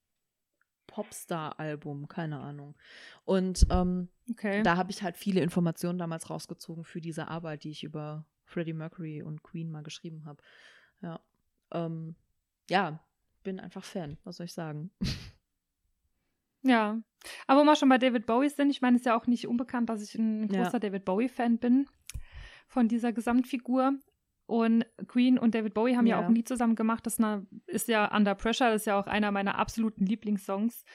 Popstar-Album, keine Ahnung. Und ähm, okay. da habe ich halt viele Informationen damals rausgezogen für diese Arbeit, die ich über Freddie Mercury und Queen mal geschrieben habe. Ja. Ähm, ja, bin einfach Fan, was soll ich sagen? Ja, aber wo wir schon bei David Bowie sind, ich meine, es ist ja auch nicht unbekannt, dass ich ein großer ja. David Bowie-Fan bin von dieser Gesamtfigur. Und Queen und David Bowie haben ja, ja auch ein Lied zusammen gemacht. Das ist ja Under Pressure, das ist ja auch einer meiner absoluten Lieblingssongs.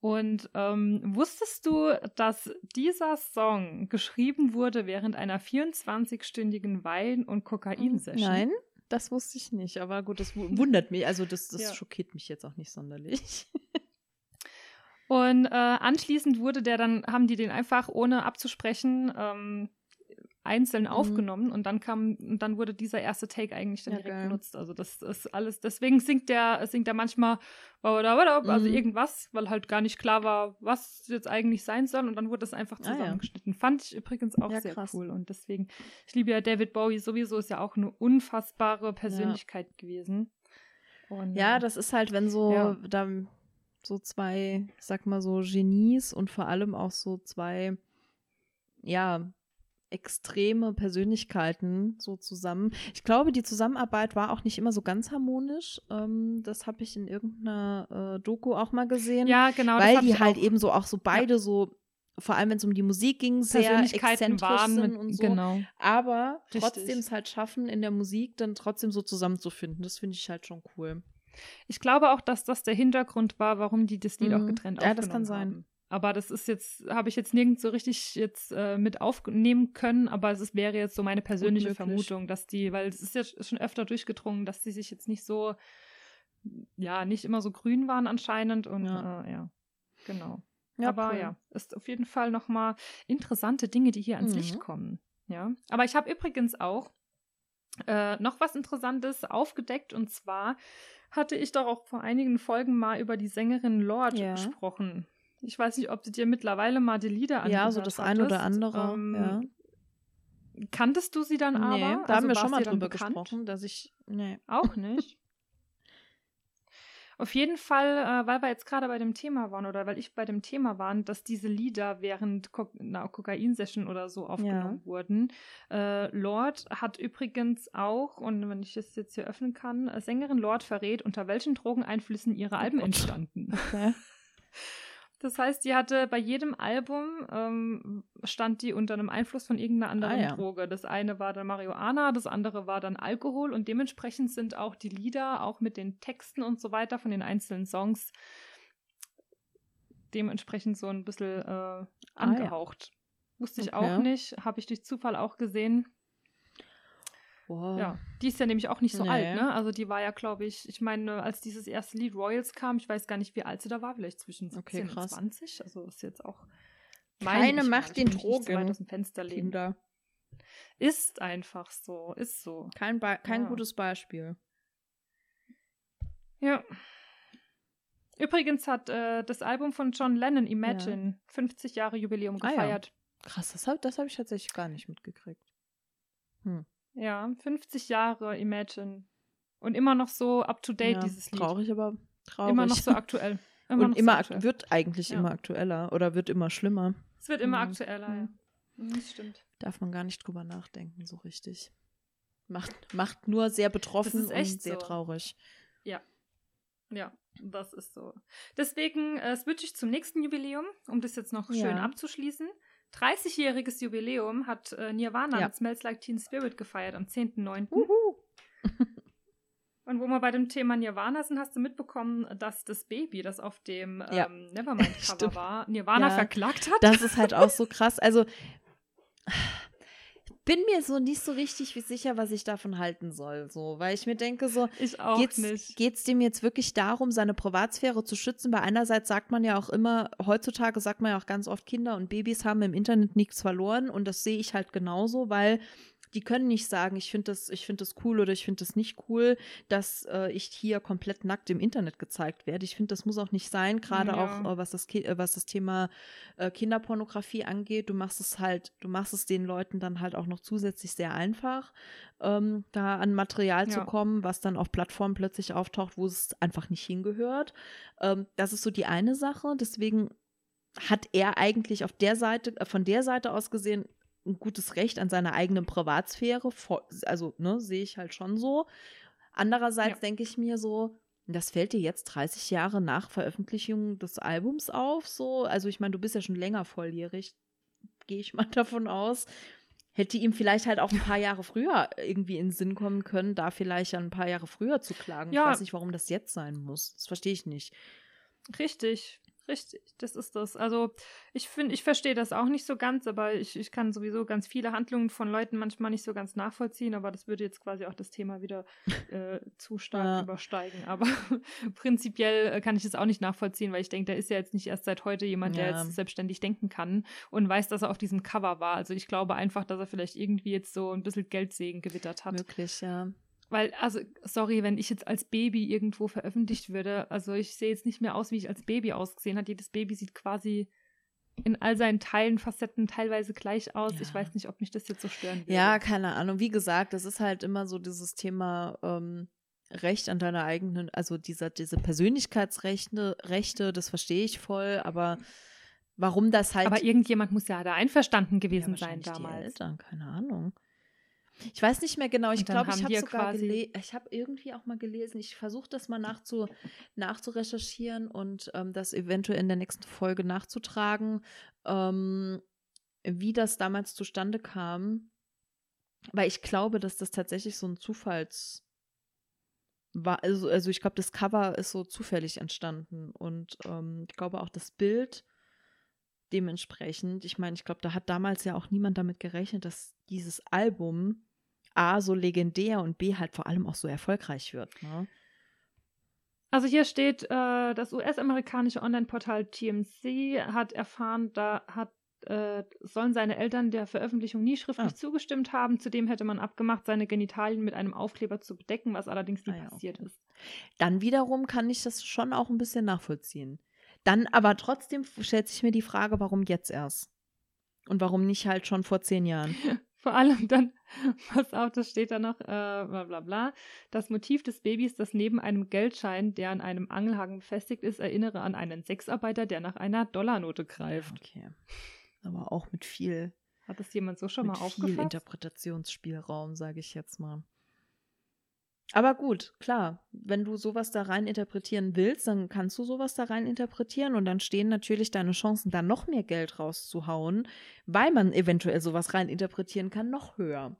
Und ähm, wusstest du, dass dieser Song geschrieben wurde während einer 24-stündigen Wein- und Kokain-Session? Nein, das wusste ich nicht. Aber gut, das wundert mich. Also das, das ja. schockiert mich jetzt auch nicht sonderlich. Und äh, anschließend wurde der dann, haben die den einfach ohne abzusprechen ähm, einzeln mhm. aufgenommen und dann kam, und dann wurde dieser erste Take eigentlich dann ja, direkt geil. benutzt. Also das ist alles, deswegen singt der, singt er manchmal also mhm. irgendwas, weil halt gar nicht klar war, was jetzt eigentlich sein soll und dann wurde das einfach zusammengeschnitten. Ah, ja. Fand ich übrigens auch ja, sehr krass. cool und deswegen, ich liebe ja David Bowie sowieso, ist ja auch eine unfassbare Persönlichkeit gewesen. Und, ja, das ist halt, wenn so, da, so zwei, ich sag mal so Genies und vor allem auch so zwei, ja, extreme Persönlichkeiten so zusammen. Ich glaube, die Zusammenarbeit war auch nicht immer so ganz harmonisch. Ähm, das habe ich in irgendeiner äh, Doku auch mal gesehen. Ja, genau. Weil die halt eben so auch so beide ja. so, vor allem wenn es um die Musik ging, sehr exzentrisch waren sind und so. Genau. Aber trotzdem es halt schaffen, in der Musik dann trotzdem so zusammenzufinden. Das finde ich halt schon cool. Ich glaube auch, dass das der Hintergrund war, warum die das Lied mhm. auch getrennt haben. Ja, das kann sein. Haben. Aber das ist jetzt, habe ich jetzt nirgends so richtig jetzt äh, mit aufnehmen können, aber es ist, wäre jetzt so meine persönliche Vermutung, dass die, weil es ist jetzt schon öfter durchgedrungen, dass die sich jetzt nicht so, ja, nicht immer so grün waren anscheinend und ja, äh, ja genau. Ja, aber cool. ja, ist auf jeden Fall nochmal interessante Dinge, die hier ans mhm. Licht kommen. Ja, aber ich habe übrigens auch äh, noch was Interessantes aufgedeckt und zwar hatte ich doch auch vor einigen Folgen mal über die Sängerin Lord ja. gesprochen. Ich weiß nicht, ob du dir mittlerweile mal die Lieder angehört Ja, so das eine oder andere, ähm, ja. Kanntest du sie dann nee, aber? Da also haben wir schon mal drüber gesprochen, dass ich, nee. Auch nicht? Auf jeden Fall, äh, weil wir jetzt gerade bei dem Thema waren oder weil ich bei dem Thema war, dass diese Lieder während Ko einer Kokain-Session oder so aufgenommen ja. wurden. Äh, Lord hat übrigens auch, und wenn ich es jetzt hier öffnen kann, Sängerin Lord verrät, unter welchen Drogeneinflüssen ihre Alben oh entstanden. Okay. Das heißt, die hatte bei jedem Album ähm, stand die unter einem Einfluss von irgendeiner anderen ah, ja. Droge. Das eine war dann Marihuana, das andere war dann Alkohol und dementsprechend sind auch die Lieder, auch mit den Texten und so weiter von den einzelnen Songs, dementsprechend so ein bisschen äh, angehaucht. Ah, ja. Wusste ich okay. auch nicht, habe ich durch Zufall auch gesehen. Wow. Ja, die ist ja nämlich auch nicht so nee. alt, ne? Also die war ja, glaube ich, ich meine, als dieses erste Lied Royals kam, ich weiß gar nicht, wie alt sie da war, vielleicht zwischen 17 okay, und 20. Also ist jetzt auch keine Macht den Drogen. aus dem Fenster legen. Kinder. Ist einfach so, ist so. Kein, Be kein ja. gutes Beispiel. Ja. Übrigens hat äh, das Album von John Lennon, Imagine, ja. 50 Jahre Jubiläum gefeiert. Ah, ja. Krass, das habe das hab ich tatsächlich gar nicht mitgekriegt. Hm. Ja, 50 Jahre Imagine. Und immer noch so up to date, ja, dieses Lied. Traurig, aber traurig. Immer noch so aktuell. Immer Und immer so wird eigentlich ja. immer aktueller oder wird immer schlimmer. Es wird immer mhm. aktueller, ja. Mhm, das stimmt. Darf man gar nicht drüber nachdenken, so richtig. Macht, macht nur sehr betroffen und sehr so. traurig. Ja. Ja, das ist so. Deswegen äh, switche ich zum nächsten Jubiläum, um das jetzt noch ja. schön abzuschließen. 30-jähriges Jubiläum hat äh, Nirvana ja. mit Smells Like Teen Spirit gefeiert am 10.9. Und wo wir bei dem Thema Nirvana sind, hast du mitbekommen, dass das Baby, das auf dem ja. ähm, Nevermind-Cover war, Nirvana ja, verklagt hat? Das ist halt auch so krass. Also bin mir so nicht so richtig sicher, was ich davon halten soll, so, weil ich mir denke so, nicht. geht's dem jetzt wirklich darum, seine Privatsphäre zu schützen? Weil einerseits sagt man ja auch immer, heutzutage sagt man ja auch ganz oft, Kinder und Babys haben im Internet nichts verloren und das sehe ich halt genauso, weil die können nicht sagen, ich finde das, ich finde das cool oder ich finde das nicht cool, dass äh, ich hier komplett nackt im Internet gezeigt werde. Ich finde, das muss auch nicht sein, gerade ja. auch äh, was das äh, was das Thema äh, Kinderpornografie angeht. Du machst es halt, du machst es den Leuten dann halt auch noch zusätzlich sehr einfach, ähm, da an Material ja. zu kommen, was dann auf Plattformen plötzlich auftaucht, wo es einfach nicht hingehört. Ähm, das ist so die eine Sache. Deswegen hat er eigentlich auf der Seite, äh, von der Seite aus gesehen, ein gutes Recht an seiner eigenen Privatsphäre. Also, ne, sehe ich halt schon so. Andererseits ja. denke ich mir so, das fällt dir jetzt 30 Jahre nach Veröffentlichung des Albums auf, so. Also, ich meine, du bist ja schon länger volljährig, gehe ich mal davon aus. Hätte ihm vielleicht halt auch ein paar Jahre früher irgendwie in den Sinn kommen können, da vielleicht ein paar Jahre früher zu klagen. Ja. Ich weiß nicht, warum das jetzt sein muss. Das verstehe ich nicht. Richtig. Richtig, das ist das. Also ich finde, ich verstehe das auch nicht so ganz, aber ich, ich kann sowieso ganz viele Handlungen von Leuten manchmal nicht so ganz nachvollziehen, aber das würde jetzt quasi auch das Thema wieder äh, zu stark ja. übersteigen. Aber prinzipiell äh, kann ich das auch nicht nachvollziehen, weil ich denke, der ist ja jetzt nicht erst seit heute jemand, ja. der jetzt selbstständig denken kann und weiß, dass er auf diesem Cover war. Also ich glaube einfach, dass er vielleicht irgendwie jetzt so ein bisschen Geldsegen gewittert hat. Möglich, ja. Weil, also, sorry, wenn ich jetzt als Baby irgendwo veröffentlicht würde, also ich sehe jetzt nicht mehr aus, wie ich als Baby ausgesehen habe. Jedes Baby sieht quasi in all seinen Teilen, Facetten teilweise gleich aus. Ja. Ich weiß nicht, ob mich das jetzt so stören würde. Ja, keine Ahnung. Wie gesagt, das ist halt immer so dieses Thema ähm, Recht an deiner eigenen, also dieser, diese Persönlichkeitsrechte, Rechte, das verstehe ich voll, aber warum das halt. Aber irgendjemand muss ja da einverstanden gewesen ja, sein damals. Die Eltern, keine Ahnung. Ich weiß nicht mehr genau. Ich glaube, ich habe sogar gelesen. Ich habe irgendwie auch mal gelesen. Ich versuche das mal nachzu nachzurecherchieren und ähm, das eventuell in der nächsten Folge nachzutragen, ähm, wie das damals zustande kam. Weil ich glaube, dass das tatsächlich so ein Zufalls war. Also, also ich glaube, das Cover ist so zufällig entstanden und ähm, ich glaube auch das Bild dementsprechend. Ich meine, ich glaube, da hat damals ja auch niemand damit gerechnet, dass dieses Album A so legendär und B halt vor allem auch so erfolgreich wird. Ne? Also hier steht, äh, das US-amerikanische Online-Portal TMC hat erfahren, da hat äh, sollen seine Eltern der Veröffentlichung nie schriftlich ah. zugestimmt haben. Zudem hätte man abgemacht, seine Genitalien mit einem Aufkleber zu bedecken, was allerdings nie ah, ja, passiert okay. ist. Dann wiederum kann ich das schon auch ein bisschen nachvollziehen. Dann aber trotzdem stellt sich mir die Frage, warum jetzt erst? Und warum nicht halt schon vor zehn Jahren? Vor allem dann, was auch, das steht da noch, äh, bla bla bla. Das Motiv des Babys, das neben einem Geldschein, der an einem Angelhaken befestigt ist, erinnere an einen Sexarbeiter, der nach einer Dollarnote greift. Okay. Aber auch mit viel. Hat das jemand so schon mal aufgefasst? Viel Interpretationsspielraum, sage ich jetzt mal. Aber gut, klar, wenn du sowas da rein interpretieren willst, dann kannst du sowas da rein interpretieren und dann stehen natürlich deine Chancen, da noch mehr Geld rauszuhauen, weil man eventuell sowas rein interpretieren kann, noch höher.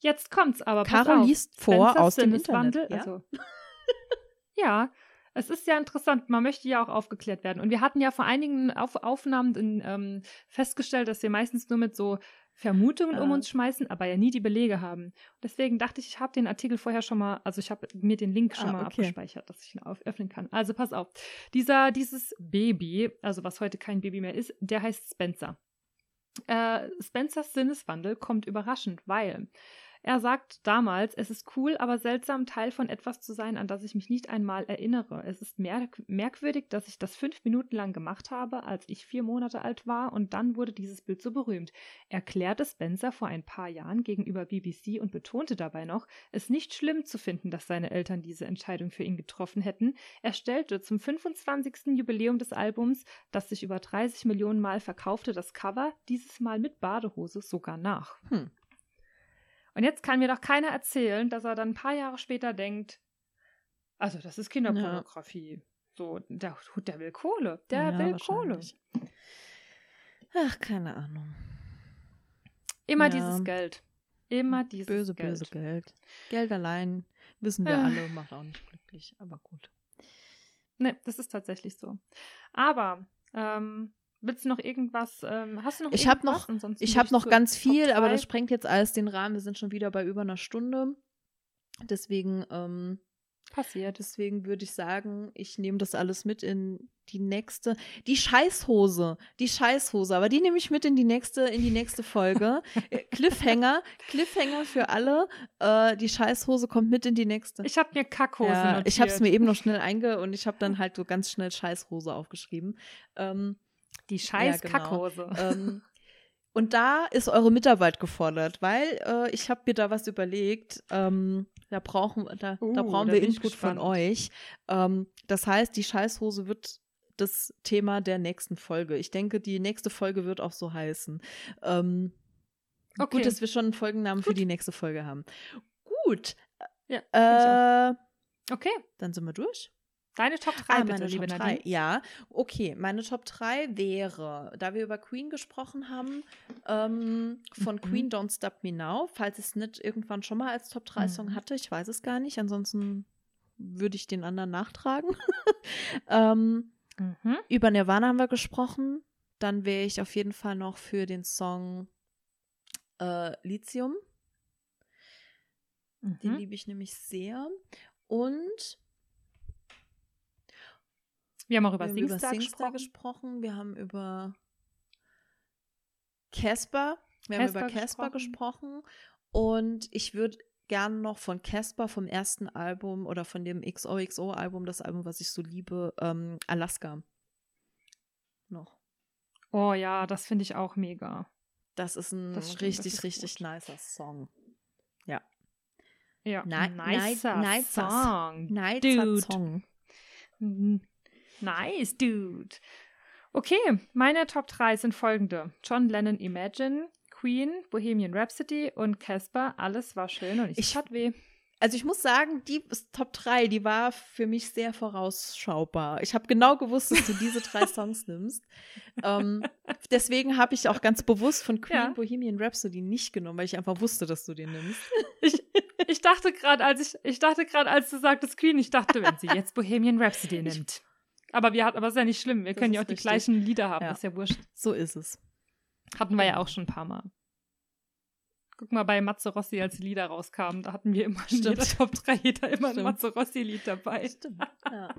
Jetzt kommt's aber. Caro liest vor aus dem Internet. Ja? Also, ja, es ist ja interessant. Man möchte ja auch aufgeklärt werden. Und wir hatten ja vor einigen Auf Aufnahmen in, ähm, festgestellt, dass wir meistens nur mit so Vermutungen um uns schmeißen, aber ja nie die Belege haben. deswegen dachte ich, ich habe den Artikel vorher schon mal, also ich habe mir den Link schon ah, mal okay. abgespeichert, dass ich ihn auf, öffnen kann. Also pass auf. Dieser, dieses Baby, also was heute kein Baby mehr ist, der heißt Spencer. Äh, Spencers Sinneswandel kommt überraschend, weil er sagt damals, es ist cool, aber seltsam, Teil von etwas zu sein, an das ich mich nicht einmal erinnere. Es ist merk merkwürdig, dass ich das fünf Minuten lang gemacht habe, als ich vier Monate alt war, und dann wurde dieses Bild so berühmt. Erklärte Spencer vor ein paar Jahren gegenüber BBC und betonte dabei noch, es nicht schlimm zu finden, dass seine Eltern diese Entscheidung für ihn getroffen hätten. Er stellte zum 25. Jubiläum des Albums, das sich über 30 Millionen Mal verkaufte, das Cover, dieses Mal mit Badehose, sogar nach. Hm. Und jetzt kann mir doch keiner erzählen, dass er dann ein paar Jahre später denkt, also das ist Kinderpornografie. Ja. So, der, der will Kohle. Der ja, will Kohle. Ach, keine Ahnung. Immer ja. dieses Geld. Immer dieses böse, Geld. Böse, böse Geld. Geld allein, wissen wir äh. alle, macht auch nicht glücklich, aber gut. Ne, das ist tatsächlich so. Aber ähm, Willst du noch irgendwas? Ähm, hast du noch ich habe noch, ich habe noch ganz viel, aber das sprengt jetzt alles den Rahmen. Wir sind schon wieder bei über einer Stunde. Deswegen ähm, passiert. Deswegen würde ich sagen, ich nehme das alles mit in die nächste. Die Scheißhose, die Scheißhose, aber die nehme ich mit in die nächste, in die nächste Folge. Cliffhanger, Cliffhanger für alle. Äh, die Scheißhose kommt mit in die nächste. Ich habe mir Kackhose ja, notiert. Ich habe es mir eben noch schnell einge und ich habe dann halt so ganz schnell Scheißhose aufgeschrieben. Ähm, die scheiß ja, genau. Kackhose. Ähm, und da ist eure Mitarbeit gefordert, weil äh, ich habe mir da was überlegt. Ähm, da brauchen, da, uh, da brauchen da wir Input von euch. Ähm, das heißt, die Scheißhose wird das Thema der nächsten Folge. Ich denke, die nächste Folge wird auch so heißen. Ähm, okay. Gut, dass wir schon einen Folgennamen gut. für die nächste Folge haben. Gut. Ja, äh, okay. Dann sind wir durch. Deine Top 3, ah, bitte, liebe Top 3. Nadine. Ja, okay. Meine Top 3 wäre, da wir über Queen gesprochen haben, ähm, von mhm. Queen Don't Stop Me Now, falls es nicht irgendwann schon mal als Top 3 Song mhm. hatte. Ich weiß es gar nicht. Ansonsten würde ich den anderen nachtragen. ähm, mhm. Über Nirvana haben wir gesprochen. Dann wäre ich auf jeden Fall noch für den Song äh, Lithium. Mhm. Den liebe ich nämlich sehr. Und wir haben auch über wir Singstar, über Singstar gesprochen. Wir haben über Casper. Wir haben über Casper gesprochen. Und ich würde gerne noch von Casper vom ersten Album oder von dem XOXO-Album, das Album, was ich so liebe, ähm, Alaska. Noch. Oh ja, das finde ich auch mega. Das ist ein das stimmt, richtig, ist richtig gut. nicer Song. Ja. Ja, Ni nicer, nicer Song. Nicer Dude. Song. Nice, dude. Okay, meine Top 3 sind folgende. John Lennon Imagine, Queen, Bohemian Rhapsody und Casper. Alles war schön und ich, ich tat weh. Also ich muss sagen, die Top 3, die war für mich sehr vorausschaubar. Ich habe genau gewusst, dass du diese drei Songs nimmst. Ähm, deswegen habe ich auch ganz bewusst von Queen ja. Bohemian Rhapsody nicht genommen, weil ich einfach wusste, dass du den nimmst. Ich, ich dachte gerade, als ich, ich dachte gerade, als du sagtest Queen, ich dachte, wenn sie jetzt Bohemian Rhapsody nimmt. Aber wir hatten, aber ist ja nicht schlimm. Wir das können ja auch richtig. die gleichen Lieder haben. Ja. Das ist ja wurscht. So ist es. Hatten wir ja auch schon ein paar Mal. Guck mal bei Matze Rossi, als die Lieder rauskamen, da hatten wir immer Stimmt. in jeder Top 3 jeder immer Stimmt. ein Matze Rossi-Lied dabei. Stimmt, ja.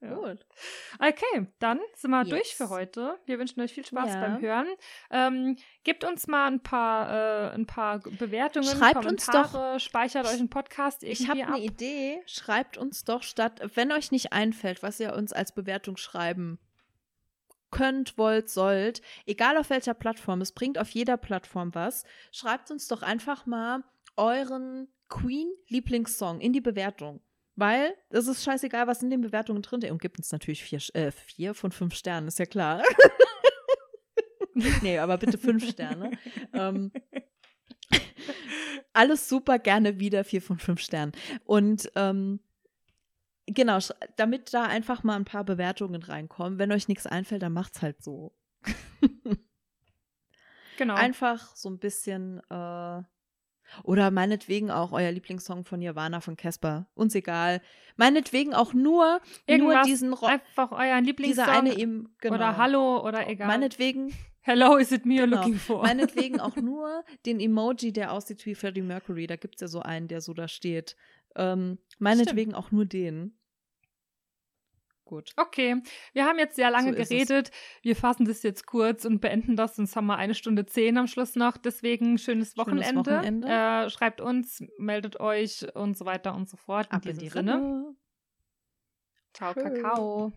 Gut. Okay, dann sind wir yes. durch für heute. Wir wünschen euch viel Spaß ja. beim Hören. Ähm, gebt uns mal ein paar, äh, ein paar Bewertungen, Schreibt Kommentare, uns doch, speichert euch einen Podcast irgendwie Ich habe eine Idee. Schreibt uns doch statt, wenn euch nicht einfällt, was ihr uns als Bewertung schreiben könnt, wollt, sollt, egal auf welcher Plattform, es bringt auf jeder Plattform was, schreibt uns doch einfach mal euren Queen-Lieblingssong in die Bewertung. Weil es ist scheißegal, was in den Bewertungen drin ist. Und gibt uns natürlich vier, äh, vier von fünf Sternen, ist ja klar. nee, aber bitte fünf Sterne. ähm, alles super, gerne wieder vier von fünf Sternen. Und ähm, genau, damit da einfach mal ein paar Bewertungen reinkommen. Wenn euch nichts einfällt, dann macht's halt so. genau. Einfach so ein bisschen äh, oder meinetwegen auch euer Lieblingssong von Nirvana von Casper. Uns egal. Meinetwegen auch nur, Irgendwas, nur diesen Rock. Einfach euren Lieblingssong. Dieser eine eben, genau. Oder Hallo oder egal. Meinetwegen. Hello, is it me you're genau. looking for? Meinetwegen auch nur den Emoji, der aussieht wie Freddie Mercury. Da gibt es ja so einen, der so da steht. Ähm, meinetwegen Stimmt. auch nur den. Gut. Okay, wir haben jetzt sehr lange so geredet. Wir fassen das jetzt kurz und beenden das, sonst haben wir eine Stunde zehn am Schluss noch. Deswegen schönes Wochenende. Schönes Wochenende. Äh, schreibt uns, meldet euch und so weiter und so fort. In Ab in die Sinne. Rinne. Ciao, Kakao.